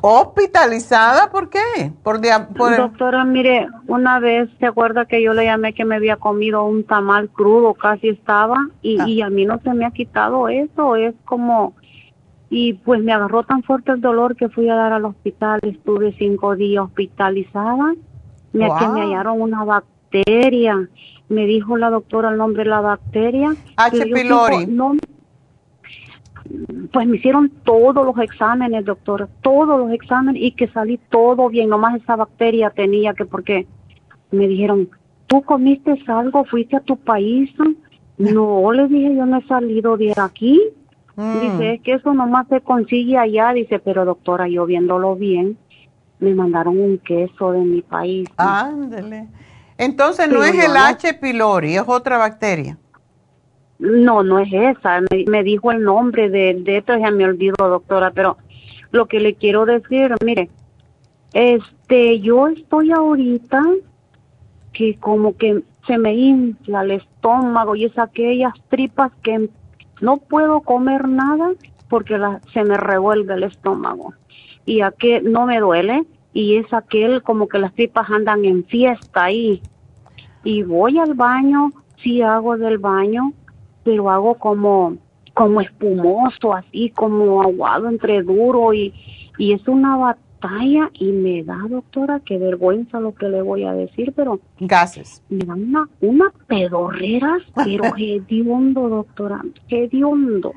hospitalizada, ¿por qué? Por, Doctora, mire, una vez se acuerda que yo le llamé que me había comido un tamal crudo, casi estaba, y, ah. y a mí no se me ha quitado eso, es como, y pues me agarró tan fuerte el dolor que fui a dar al hospital, estuve cinco días hospitalizada, me, que me hallaron una bacteria, me dijo la doctora el nombre de la bacteria. H. pylori. No, pues me hicieron todos los exámenes, doctora, todos los exámenes y que salí todo bien, nomás esa bacteria tenía que porque me dijeron, ¿tú comiste algo? ¿Fuiste a tu país? No, le dije, yo no he salido de aquí. Mm. Dice, es que eso nomás se consigue allá. Dice, pero doctora, yo viéndolo bien, me mandaron un queso de mi país. Ándale. Entonces no es el H. pylori, es otra bacteria. No, no es esa. Me, dijo el nombre de, de esto, ya me olvidó, doctora, pero lo que le quiero decir, mire, este, yo estoy ahorita que como que se me infla el estómago y es aquellas tripas que no puedo comer nada porque se me revuelve el estómago. Y aquel no me duele y es aquel como que las tripas andan en fiesta ahí. Y voy al baño, sí hago del baño, pero hago como como espumoso, así como aguado entre duro y, y es una batalla y me da, doctora, qué vergüenza lo que le voy a decir, pero... Gases. Me da una, una pedorrera, pero hediondo, doctora, hediondo.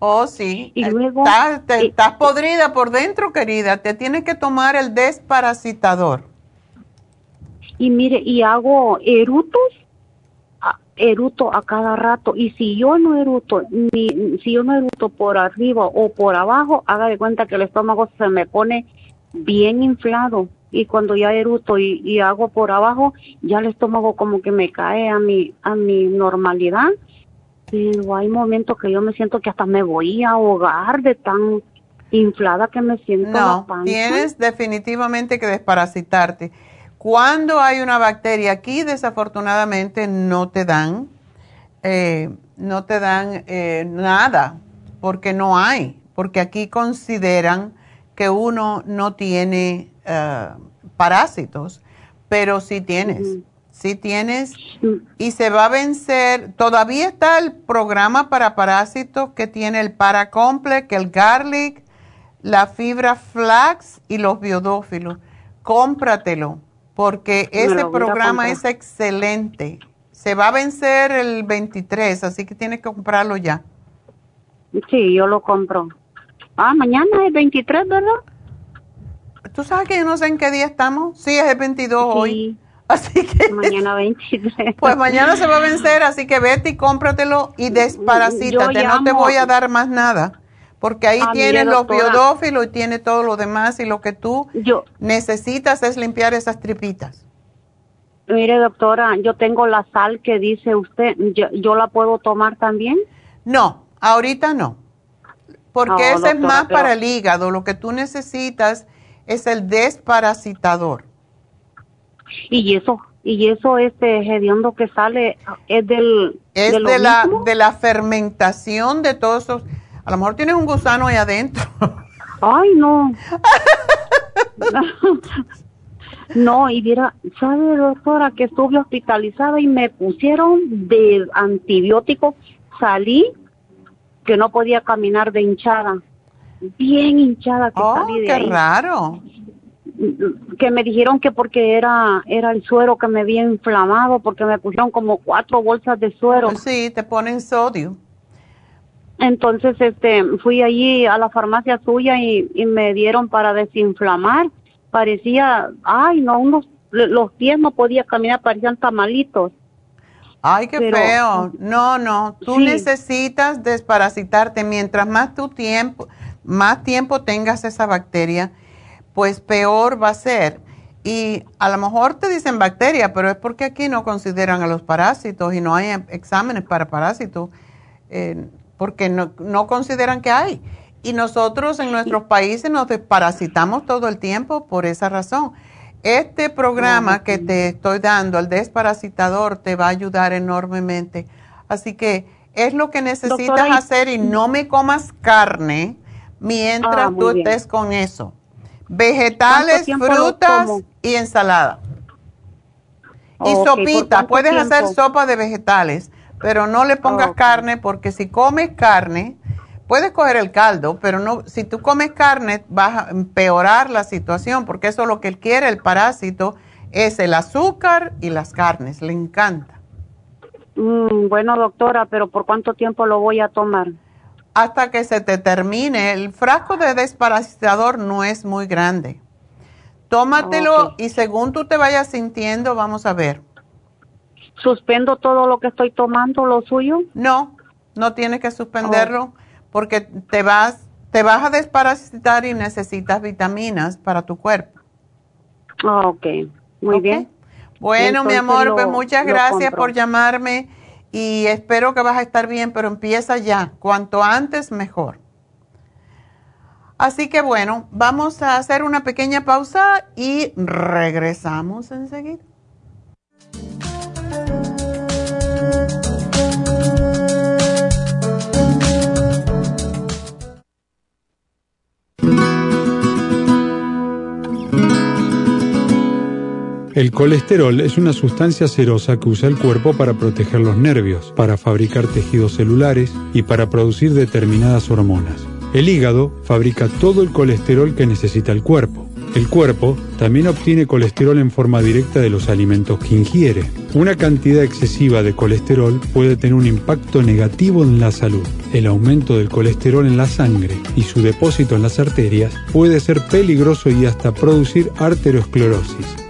Oh, sí. Y luego... Estás, estás podrida por dentro, querida. Te tienes que tomar el desparasitador. Y mire, y hago erutos eruto a cada rato. Y si yo no eruto ni si yo no eruto por arriba o por abajo haga de cuenta que el estómago se me pone bien inflado. Y cuando ya eruto y, hago por abajo ya el estómago como que me cae a mi a mi normalidad. Pero hay momentos que yo me siento que hasta me voy a ahogar de tan inflada que me siento no tienes definitivamente que desparasitarte cuando hay una bacteria aquí, desafortunadamente no te dan, eh, no te dan eh, nada, porque no hay, porque aquí consideran que uno no tiene eh, parásitos, pero sí tienes, sí tienes, y se va a vencer, todavía está el programa para parásitos que tiene el paracomplex, el garlic, la fibra flax y los biodófilos. Cómpratelo porque ese programa es excelente. Se va a vencer el 23, así que tienes que comprarlo ya. Sí, yo lo compro. Ah, mañana es 23, ¿verdad? ¿Tú sabes que yo no sé en qué día estamos? Sí, es el 22 hoy. Así que. Mañana 23. Pues mañana se va a vencer, así que vete y cómpratelo y desparasítate. No te voy a dar más nada. Porque ahí ah, tienes los biodófilos y tiene todo lo demás y lo que tú necesitas es limpiar esas tripitas. Mire, doctora, yo tengo la sal que dice usted, ¿yo, la puedo tomar también? No, ahorita no. Porque ese es más para el hígado. Lo que tú necesitas es el desparasitador. Y eso, y eso este hediondo que sale es del es de, la de la fermentación de todos esos. A lo mejor tienes un gusano ahí adentro. Ay, no. no, y mira, ¿sabe, doctora, que estuve hospitalizada y me pusieron de antibiótico? Salí que no podía caminar de hinchada. Bien hinchada que oh, salí de qué raro que me dijeron que porque era era el suero que me había inflamado, porque me pusieron como cuatro bolsas de suero. Sí, te ponen sodio. Entonces, este, fui allí a la farmacia suya y, me dieron para desinflamar. Parecía, ay, no, unos, los pies no podía caminar, parecían tamalitos. Ay, qué feo. No, no, tú necesitas desparasitarte. Mientras más tu tiempo, más tiempo tengas esa bacteria, pues peor va a ser. Y a lo mejor te dicen bacteria, pero es porque aquí no consideran a los parásitos y no hay exámenes para parásitos, eh, porque no, no consideran que hay. Y nosotros en nuestros países nos desparasitamos todo el tiempo por esa razón. Este programa que te estoy dando, el desparasitador, te va a ayudar enormemente. Así que es lo que necesitas hacer y no me comas carne mientras ah, tú estés con eso. Vegetales, frutas y ensalada. y sopita, puedes hacer sopa de vegetales, pero no le pongas carne porque si comes carne, puedes coger el caldo, pero no, si tú comes carne vas a empeorar la situación porque eso es lo que él quiere, el parásito, es el azúcar y las carnes, le encanta. Mm, bueno, doctora, pero ¿por cuánto tiempo lo voy a tomar? hasta que se te termine. El frasco de desparasitador no es muy grande. Tómatelo y según tú te vayas sintiendo, vamos a ver. ¿Suspendo todo lo que estoy tomando, lo suyo? No, no tienes que suspenderlo porque te vas, te vas a desparasitar y necesitas vitaminas para tu cuerpo. ok, muy bien. Bueno, mi amor, pues muchas gracias por llamarme y espero que vas a estar bien, pero empieza ya, cuanto antes mejor. Así que bueno, vamos a hacer una pequeña pausa y regresamos enseguida. El colesterol es una sustancia serosa que usa el cuerpo para proteger los nervios, para fabricar tejidos celulares y para producir determinadas hormonas. El hígado fabrica todo el colesterol que necesita el cuerpo. El cuerpo también obtiene colesterol en forma directa de los alimentos que ingiere. Una cantidad excesiva de colesterol puede tener un impacto negativo en la salud. El aumento del colesterol en la sangre y su depósito en las arterias puede ser peligroso y hasta producir arteriosclerosis.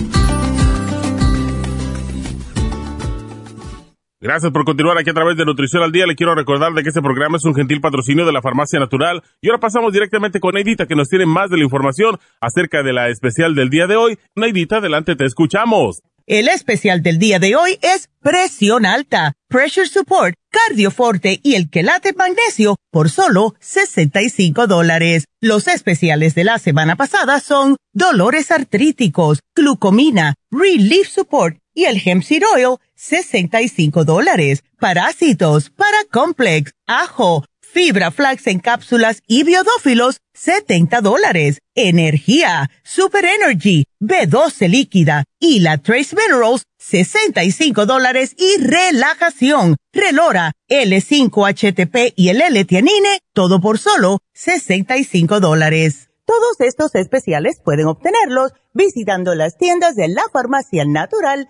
Gracias por continuar aquí a través de Nutrición al Día. Le quiero recordar de que este programa es un gentil patrocinio de la Farmacia Natural. Y ahora pasamos directamente con Neidita, que nos tiene más de la información acerca de la especial del día de hoy. Neidita, adelante, te escuchamos. El especial del día de hoy es presión alta, pressure support, cardioforte y el quelate magnesio por solo 65 dólares. Los especiales de la semana pasada son dolores artríticos, glucomina, relief support y el hemp seed oil, 65 dólares. Parásitos, para complex, ajo, fibra flax en cápsulas y biodófilos, 70 dólares. Energía, Super Energy, B12 líquida y la Trace Minerals, 65 dólares y relajación, Relora, L5-HTP y el L-Tianine, todo por solo 65 dólares. Todos estos especiales pueden obtenerlos visitando las tiendas de la farmacia natural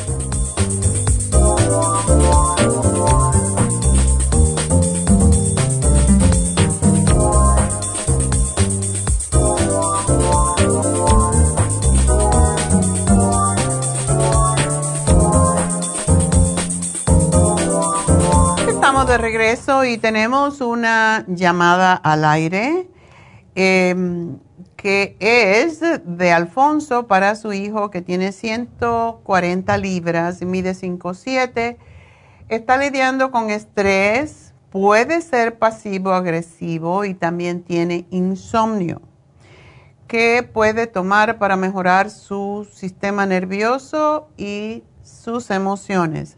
De regreso y tenemos una llamada al aire em, que es de Alfonso para su hijo que tiene 140 libras, mide 5'7, está lidiando con estrés, puede ser pasivo-agresivo y también tiene insomnio. ¿Qué puede tomar para mejorar su sistema nervioso y sus emociones?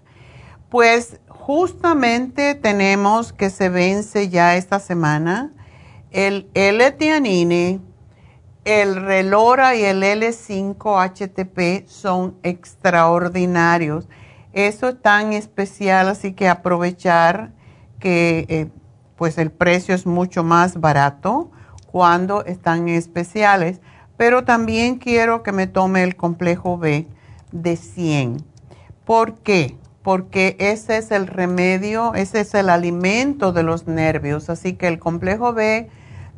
Pues justamente tenemos que se vence ya esta semana el L-Tianine, el Relora y el L5-HTP son extraordinarios. Eso es tan especial, así que aprovechar que eh, pues el precio es mucho más barato cuando están especiales. Pero también quiero que me tome el complejo B de 100. ¿Por qué? Porque ese es el remedio, ese es el alimento de los nervios. Así que el complejo B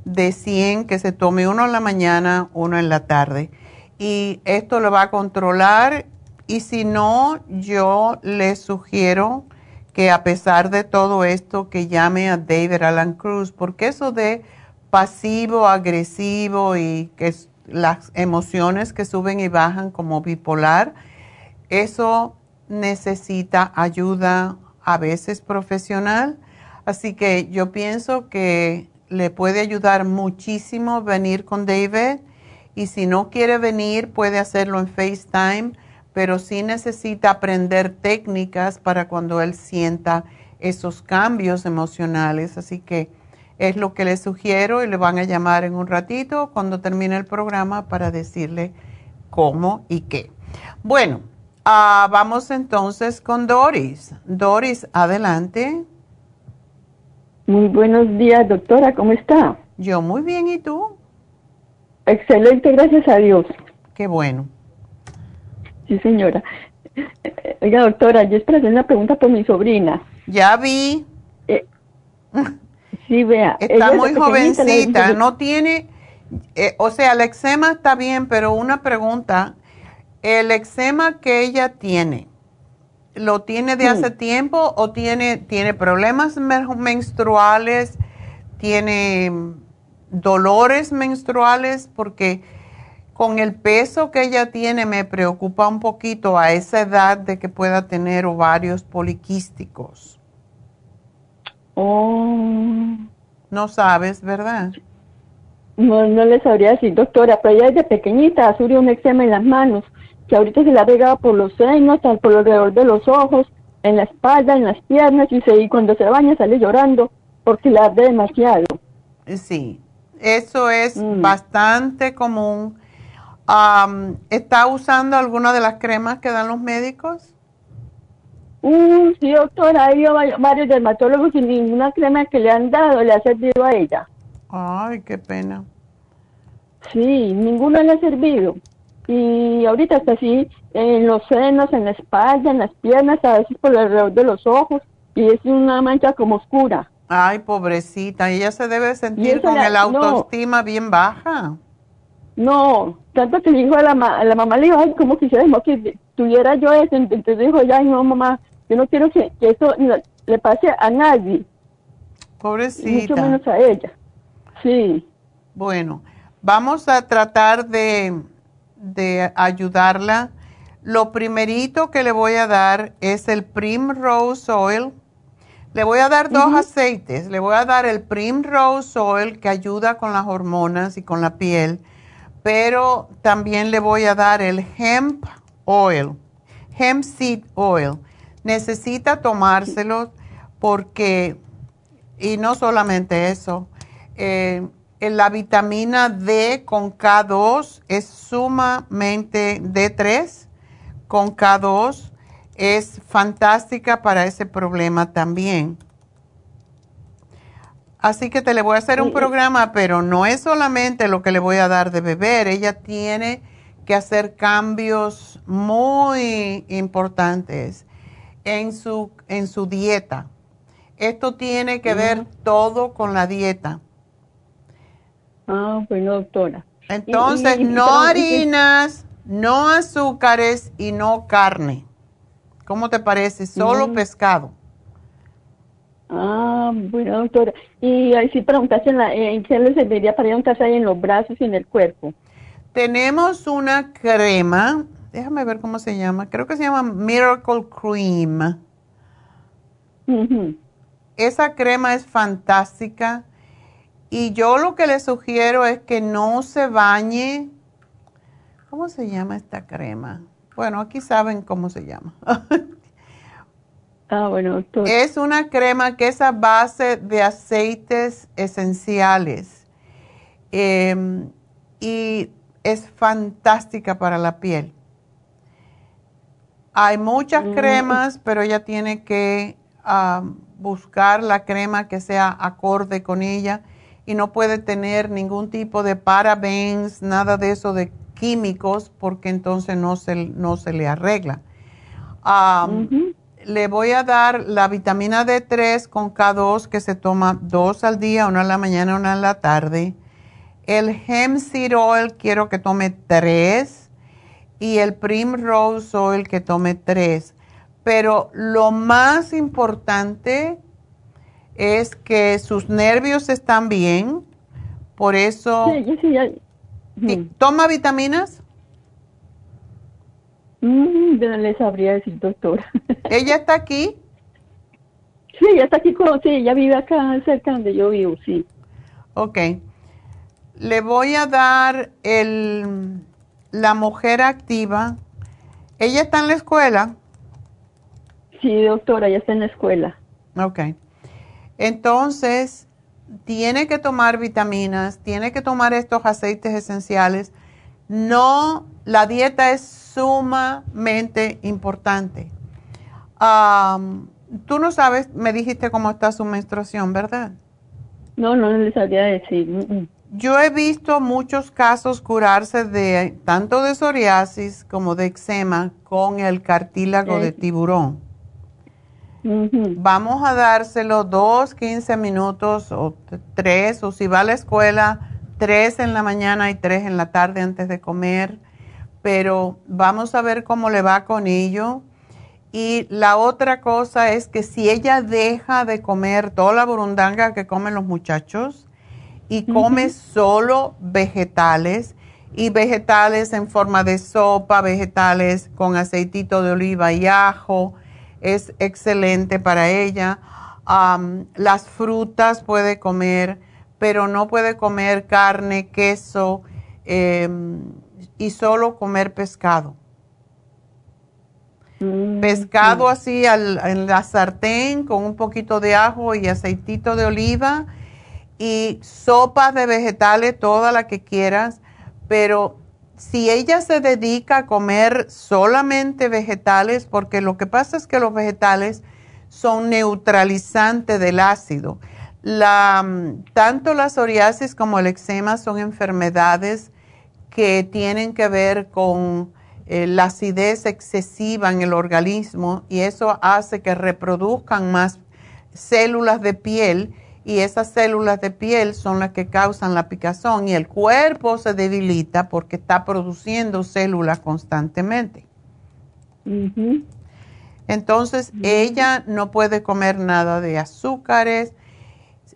de 100 que se tome uno en la mañana, uno en la tarde. Y esto lo va a controlar y si no, yo le sugiero que a pesar de todo esto, que llame a David Alan Cruz, porque eso de pasivo, agresivo y que las emociones que suben y bajan como bipolar, eso necesita ayuda a veces profesional. Así que yo pienso que le puede ayudar muchísimo venir con David y si no quiere venir puede hacerlo en FaceTime, pero sí necesita aprender técnicas para cuando él sienta esos cambios emocionales. Así que es lo que le sugiero y le van a llamar en un ratito cuando termine el programa para decirle cómo y qué. Bueno, Ah, vamos entonces con Doris. Doris, adelante. Muy buenos días, doctora, ¿cómo está? Yo muy bien, ¿y tú? Excelente, gracias a Dios. Qué bueno. Sí, señora. Oiga, doctora, yo es para hacer una pregunta por mi sobrina. Ya vi. Eh, sí, vea. Está muy jovencita, no tiene, eh, o sea, el eczema está bien, pero una pregunta, el eczema que ella tiene, ¿lo tiene de hace tiempo o tiene, tiene problemas menstruales? ¿Tiene dolores menstruales? Porque con el peso que ella tiene me preocupa un poquito a esa edad de que pueda tener ovarios poliquísticos. Oh. No sabes, ¿verdad? No, no le sabría decir, doctora, pero ella desde pequeñita sufrió un eczema en las manos que ahorita se la ha pegado por los senos, por alrededor de los ojos, en la espalda, en las piernas, y, se, y cuando se baña sale llorando porque la arde demasiado. Sí, eso es mm. bastante común. ¿Está usando alguna de las cremas que dan los médicos? Uh, sí, doctora, ha ido varios dermatólogos y ninguna crema que le han dado le ha servido a ella. Ay, qué pena. Sí, ninguna le ha servido y ahorita está así en los senos, en la espalda, en las piernas, a veces por alrededor de los ojos y es una mancha como oscura. Ay, pobrecita, ella se debe sentir con el autoestima bien baja. No, tanto que dijo a la, a la mamá, le dijo, ay, como quisiera que tuviera yo eso, entonces dijo, ya, no, mamá, yo no quiero que, eso le pase a nadie. Pobrecita. Mucho menos a ella. Sí. Bueno, vamos a tratar de de ayudarla. Lo primerito que le voy a dar es el Primrose Oil. Le voy a dar dos aceites. Le voy a dar el Primrose Oil que ayuda con las hormonas y con la piel, pero también le voy a dar el Hemp Oil, Hemp Seed Oil. Necesita tomárselo porque, y no solamente eso, eh, la vitamina D con K2 es sumamente D3 con K2 es fantástica para ese problema también. Así que te le voy a hacer un programa, pero no es solamente lo que le voy a dar de beber, ella tiene que hacer cambios muy importantes en su, en su dieta. Esto tiene que ver todo con la dieta. Ah, bueno, doctora. Entonces, no harinas, no azúcares y no carne. ¿Cómo te parece? Solo pescado. Ah, bueno, doctora. Y ahí sí preguntaste en, en qué le serviría para ir a un ahí en los brazos y en el cuerpo. Tenemos una crema, déjame ver cómo se llama, creo que se llama Miracle Cream. Esa crema es fantástica y yo lo que le sugiero es que no se bañe ¿Cómo se llama esta crema? Bueno, aquí saben cómo se llama. ah, bueno, doctor. Es una crema que es a base de aceites esenciales em, y es fantástica para la piel. Hay muchas mm. cremas, pero ella tiene que ah, buscar la crema que sea acorde con ella y no puede tener ningún tipo de parabens, nada de eso de químicos porque entonces no se, no se le arregla. Le voy a dar la vitamina D3 con K2 que se toma dos al día, una en la mañana, una en la tarde. El hemp seed oil quiero que tome tres y el primrose oil que tome tres. Pero lo más importante es que sus nervios están bien, por eso... ¿Toma vitaminas? Mm, no le sabría decir, doctor. ¿Ella está aquí? Sí, ella está aquí, con, sí, ella vive acá cerca donde yo vivo, sí. Ok. Le voy a dar el, la mujer activa. ¿Ella está en la escuela? Sí, doctora, ella está en la escuela. Ok. Entonces, tiene que tomar vitaminas, tiene que tomar estos aceites esenciales. No, la dieta es sumamente importante. tú no sabes, me dijiste cómo está su menstruación, ¿verdad? No, no le sabía decir. Mm, mm. Yo he visto muchos casos curarse de tanto de psoriasis como de eczema con el cartílago de tiburón. Vamos a dárselo dos, 15 minutos o tres, o si va a la escuela, tres en la mañana y tres en la tarde antes de comer. Pero vamos a ver cómo le va con ello. Y la otra cosa es que si ella deja de comer toda la burundanga que comen los muchachos y come solo vegetales, y vegetales en forma de sopa, vegetales con aceitito de oliva y ajo, es excelente para ella. las frutas puede comer, pero no puede comer carne, queso em, y solo comer pescado. Mm, pescado así en la sartén con un poquito de ajo y aceitito de oliva y sopas de vegetales, toda la que quieras, pero si ella se dedica a comer solamente vegetales, porque lo que pasa es que los vegetales son neutralizantes del ácido. tanto la psoriasis como el eczema son enfermedades que tienen que ver con eh, la acidez excesiva en el organismo y eso hace que reproduzcan más células de piel y esas células de piel son las que causan la picazón y el cuerpo se debilita porque está produciendo células constantemente. Entonces ella no puede comer nada de azúcares.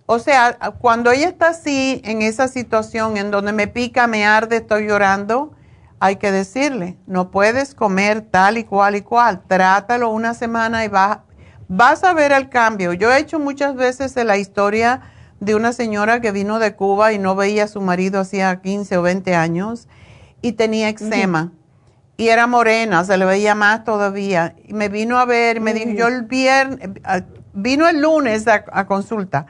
O sea, cuando ella está así en esa situación en donde me pica, me arde, estoy llorando, hay que decirle, no puedes comer tal y cual y cual, trátalo una semana y vas, vas a ver el cambio. Yo he hecho muchas veces la historia de una señora que vino de Cuba y no veía a su marido hacía 15 o 20 años y tenía eczema. Y era morena, se le veía más todavía. Y me vino a ver y me dijo, yo el viernes, vino el lunes a, consulta.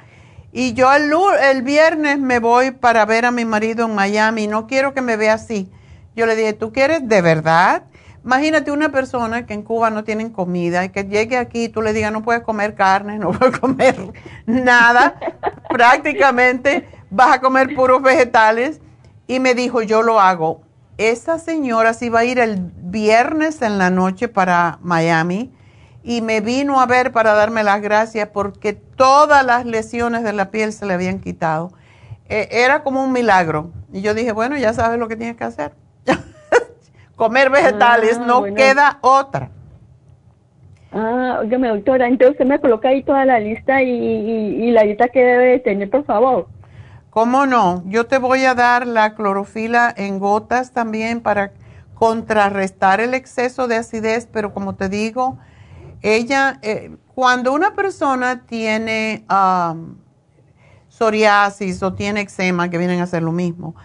Y yo el, el, viernes me voy para ver a mi marido en Miami. No quiero que me vea así. Yo le dije, ¿tú quieres de verdad? Imagínate una persona que en Cuba no tienen comida y que llegue aquí y tú le digas, no puedes comer carne, no puedes comer nada. Prácticamente vas a comer puros vegetales. Y me dijo, yo lo hago. Esa señora se iba a ir el viernes en la noche para Miami y me vino a ver para darme las gracias porque todas las lesiones de la piel se le habían quitado. E, era como un milagro. Y yo dije, bueno, ya sabes lo que tienes que hacer. Comer vegetales, ah, no queda otra. Ah, óigame, doctora, entonces me coloca ahí toda la lista y, y la lista que debe tener, por favor. ¿Cómo no? Yo te voy a dar la clorofila en gotas también para contrarrestar el exceso de acidez, pero como te digo, ella, eh, cuando una persona tiene um, psoriasis o tiene eczema, que vienen a hacer lo mismo,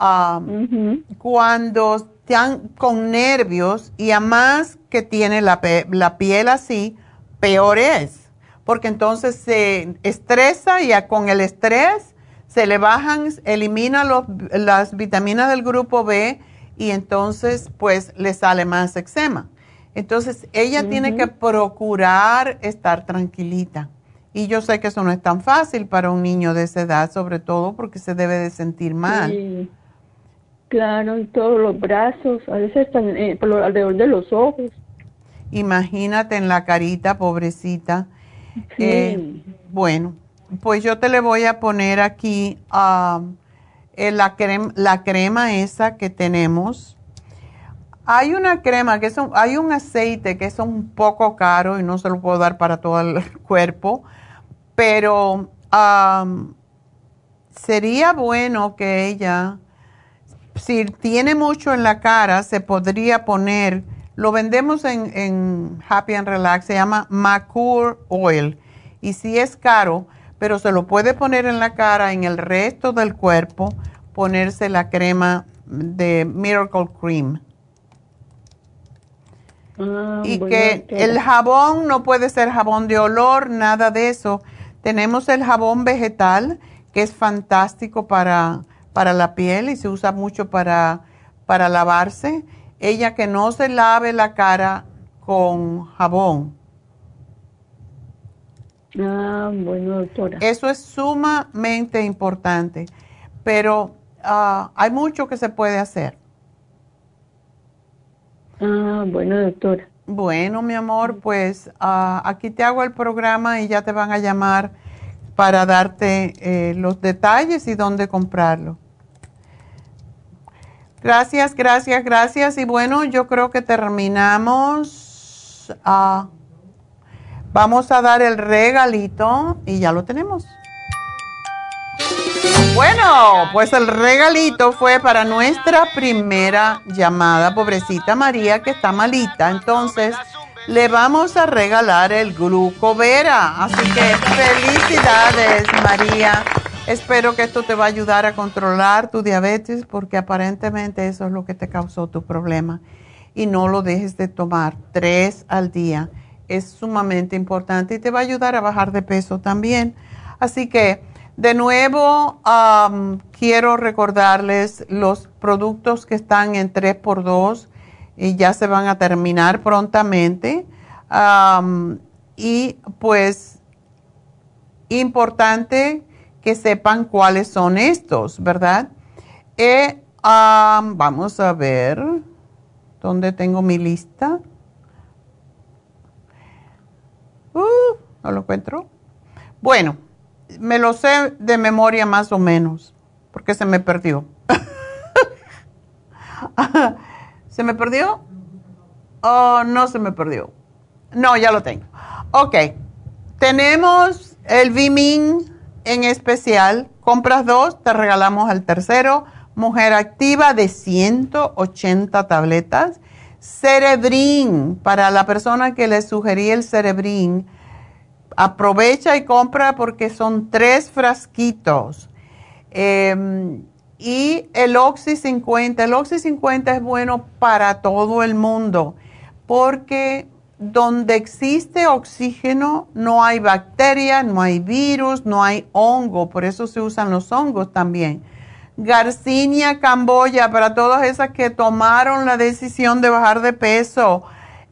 um, cuando están con nervios y además que tiene la, la piel así, peor es, porque entonces se estresa y con el estrés se le bajan, elimina las vitaminas del grupo B y entonces pues le sale más eczema. Entonces ella tiene que procurar estar tranquilita. Y yo sé que eso no es tan fácil para un niño de esa edad, sobre todo porque se debe de sentir mal. Sí. Claro, en todos los brazos, a veces están eh, por alrededor de los ojos. Imagínate en la carita, pobrecita. Eh, bueno, pues yo te le voy a poner aquí um, la, crema, la crema esa que tenemos. Hay una crema que son, hay un aceite que es un poco caro y no se lo puedo dar para todo el cuerpo, pero um, sería bueno que ella, si tiene mucho en la cara, se podría poner, lo vendemos en, en Happy and Relax, se llama Macur Oil. Y si es caro, pero se lo puede poner en la cara, en el resto del cuerpo, ponerse la crema de Miracle Cream. Ah, y que el jabón no puede ser jabón de olor, nada de eso. Tenemos el jabón vegetal, que es fantástico para, para la piel y se usa mucho para, para lavarse. Ella que no se lave la cara con jabón, Ah, bueno, doctora. Eso es sumamente importante, pero ah, hay mucho que se puede hacer. Ah, bueno, doctora. Bueno, mi amor, pues ah, aquí te hago el programa y ya te van a llamar para darte eh, los detalles y dónde comprarlo. Gracias, gracias, gracias. Y bueno, yo creo que terminamos. Vamos a dar el regalito y ya lo tenemos. Bueno, pues el regalito fue para nuestra primera llamada, pobrecita María, que está malita. Entonces, le vamos a regalar el glucovera. Así que felicidades, María. Espero que esto te va a ayudar a controlar tu diabetes porque aparentemente eso es lo que te causó tu problema. Y no lo dejes de tomar tres al día es sumamente importante y te va a ayudar a bajar de peso también. Así que, de nuevo, quiero recordarles los productos que están en 3x2 y ya se van a terminar prontamente. y pues, importante que sepan cuáles son estos, ¿verdad? Eh, vamos a ver dónde tengo mi lista. Uh, no lo encuentro. Bueno, me lo sé de memoria más o menos, porque se me perdió. ¿Se me perdió? Oh, no se me perdió. No, ya lo tengo. Ok, tenemos el Vimin en especial. Compras dos, te regalamos el tercero. Mujer Activa de 180 tabletas. Cerebrin, para la persona que le sugerí el Cerebrin, aprovecha y compra porque son tres frasquitos. Em, y el Oxy 50, el Oxy 50 es bueno para todo el mundo porque donde existe oxígeno no hay bacteria, no hay virus, no hay hongo, por eso se usan los hongos también. Garcinia camboya, para todas esas que tomaron la decisión de bajar de peso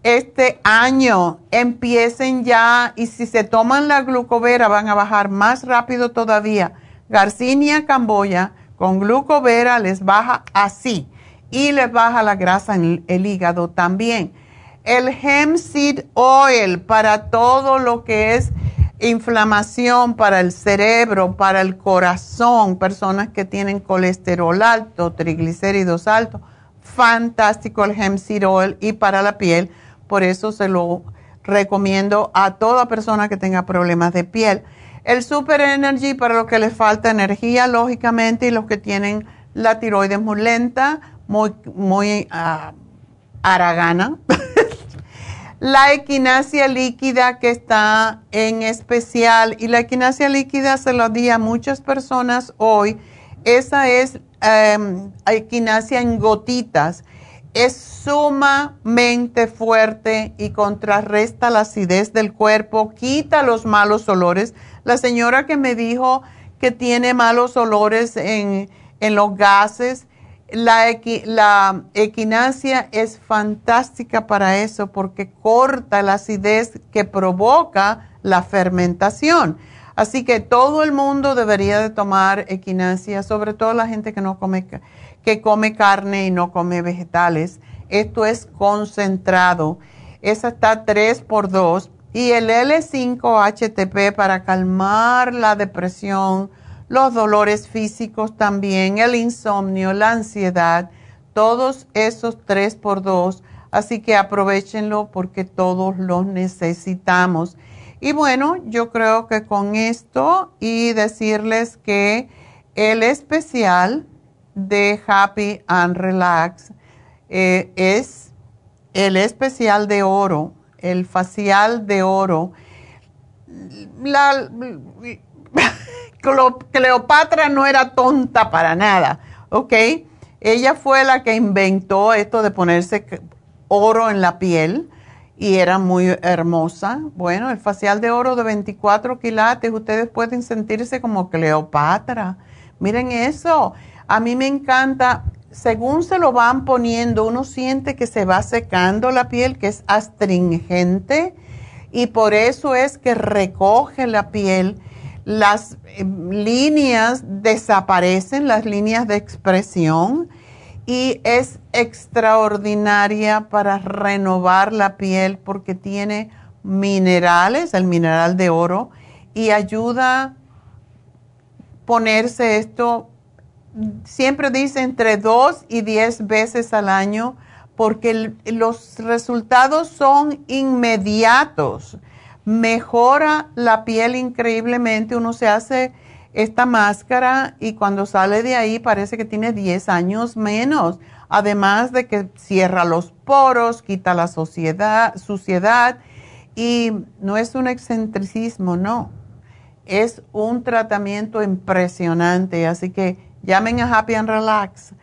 este año, empiecen ya y si se toman la glucovera van a bajar más rápido todavía. Garcinia camboya con glucovera les baja así y les baja la grasa en el hígado también el hemp seed oil para todo lo que es inflamación para el cerebro, para el corazón, personas que tienen colesterol alto, triglicéridos altos. Fantástico el hemp seed oil y para la piel, por eso se lo recomiendo a toda persona que tenga problemas de piel. El Super Energy para los que les falta energía, lógicamente, y los que tienen la tiroides muy lenta, muy, muy uh, aragana. la equinacia líquida que está en especial y la equinacia líquida se lo di a muchas personas hoy. Esa es um, equinacia en gotitas. Es sumamente fuerte y contrarresta la acidez del cuerpo, quita los malos olores. La señora que me dijo que tiene malos olores en, en los gases, la, equinacia es fantástica para eso porque corta la acidez que provoca la fermentación. Así que todo el mundo debería de tomar equinacia, sobre todo la gente que no come que come carne y no come vegetales. Esto es concentrado. Esa está 3 por 2 y el L5-HTP para calmar la depresión, los dolores físicos también, el insomnio, la ansiedad, todos esos tres por dos. Así que aprovechenlo porque todos los necesitamos. Y bueno, yo creo que con esto y decirles que el especial de Happy and Relax eh, es el especial de oro, el facial de oro. La, Cleopatra no era tonta para nada, ¿ok? Ella fue la que inventó esto de ponerse oro en la piel y era muy hermosa. Bueno, el facial de oro de 24 quilates, ustedes pueden sentirse como Cleopatra. Miren eso, a mí me encanta, según se lo van poniendo, uno siente que se va secando la piel, que es astringente, y por eso es que recoge la piel las eh, líneas desaparecen, las líneas de expresión, y es extraordinaria para renovar la piel porque tiene minerales, el mineral de oro, y ayuda a ponerse esto, siempre dice entre dos y diez veces al año, porque los resultados son inmediatos mejora la piel increíblemente. Uno se hace esta máscara y cuando sale de ahí parece que tiene 10 años menos. Además de que cierra los poros, quita la suciedad, y no es un excentricismo, no. Es un tratamiento impresionante. Así que llamen a Happy and Relax.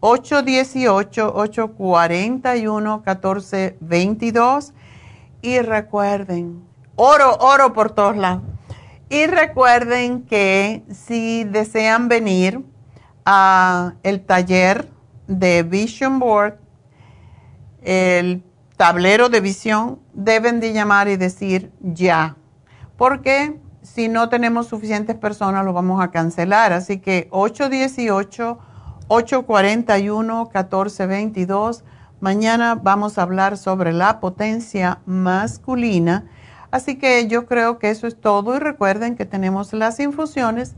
818-841-1422 y recuerden, oro, oro por todos lados. Y recuerden que si desean venir a el taller de Vision Board, el tablero de visión, deben de llamar y decir ya. Porque si no tenemos suficientes personas, lo vamos a cancelar. Así que 818-841-1422. Mañana vamos a hablar sobre la potencia masculina Así que yo creo que eso es todo y recuerden que tenemos las infusiones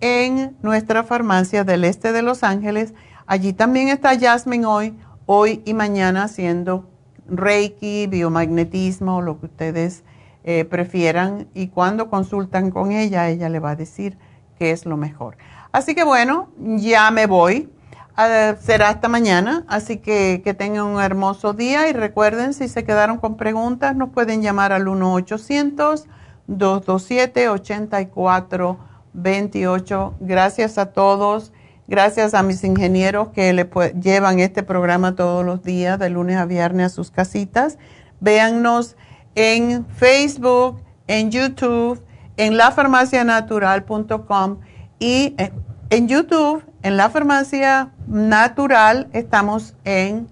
en nuestra farmacia del este de Los Ángeles. Allí también está Jasmine hoy, hoy y mañana haciendo Reiki, biomagnetismo, lo que ustedes eh, prefieran. Y cuando consultan con ella, ella le va a decir qué es lo mejor. Así que bueno, ya me voy. Ah, será hasta mañana, así que que tengan un hermoso día y recuerden, si se quedaron con preguntas, nos pueden llamar al 1-800-227-8428. Gracias a todos. Gracias a mis ingenieros que le llevan este programa todos los días, de lunes a viernes, a sus casitas. Véannos en Facebook, en YouTube, en lafarmacianatural.com y eh, en YouTube, en la farmacia natural, estamos en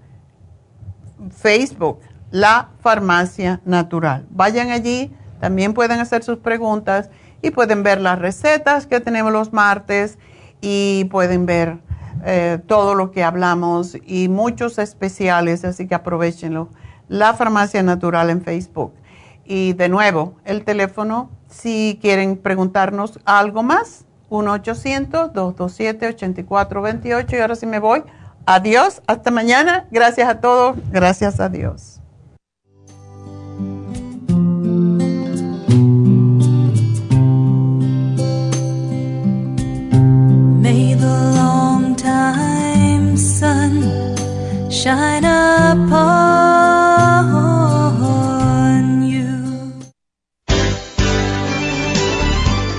Facebook, la farmacia natural. Vayan allí, también pueden hacer sus preguntas y pueden ver las recetas que tenemos los martes y pueden ver eh, todo lo que hablamos y muchos especiales, así que aprovechenlo. La farmacia natural en Facebook. Y de nuevo, el teléfono, si quieren preguntarnos algo más, 1-800-227-8428. Y ahora sí me voy. Adiós, hasta mañana. Gracias a todos. Gracias a Dios. May the long time sun shine upon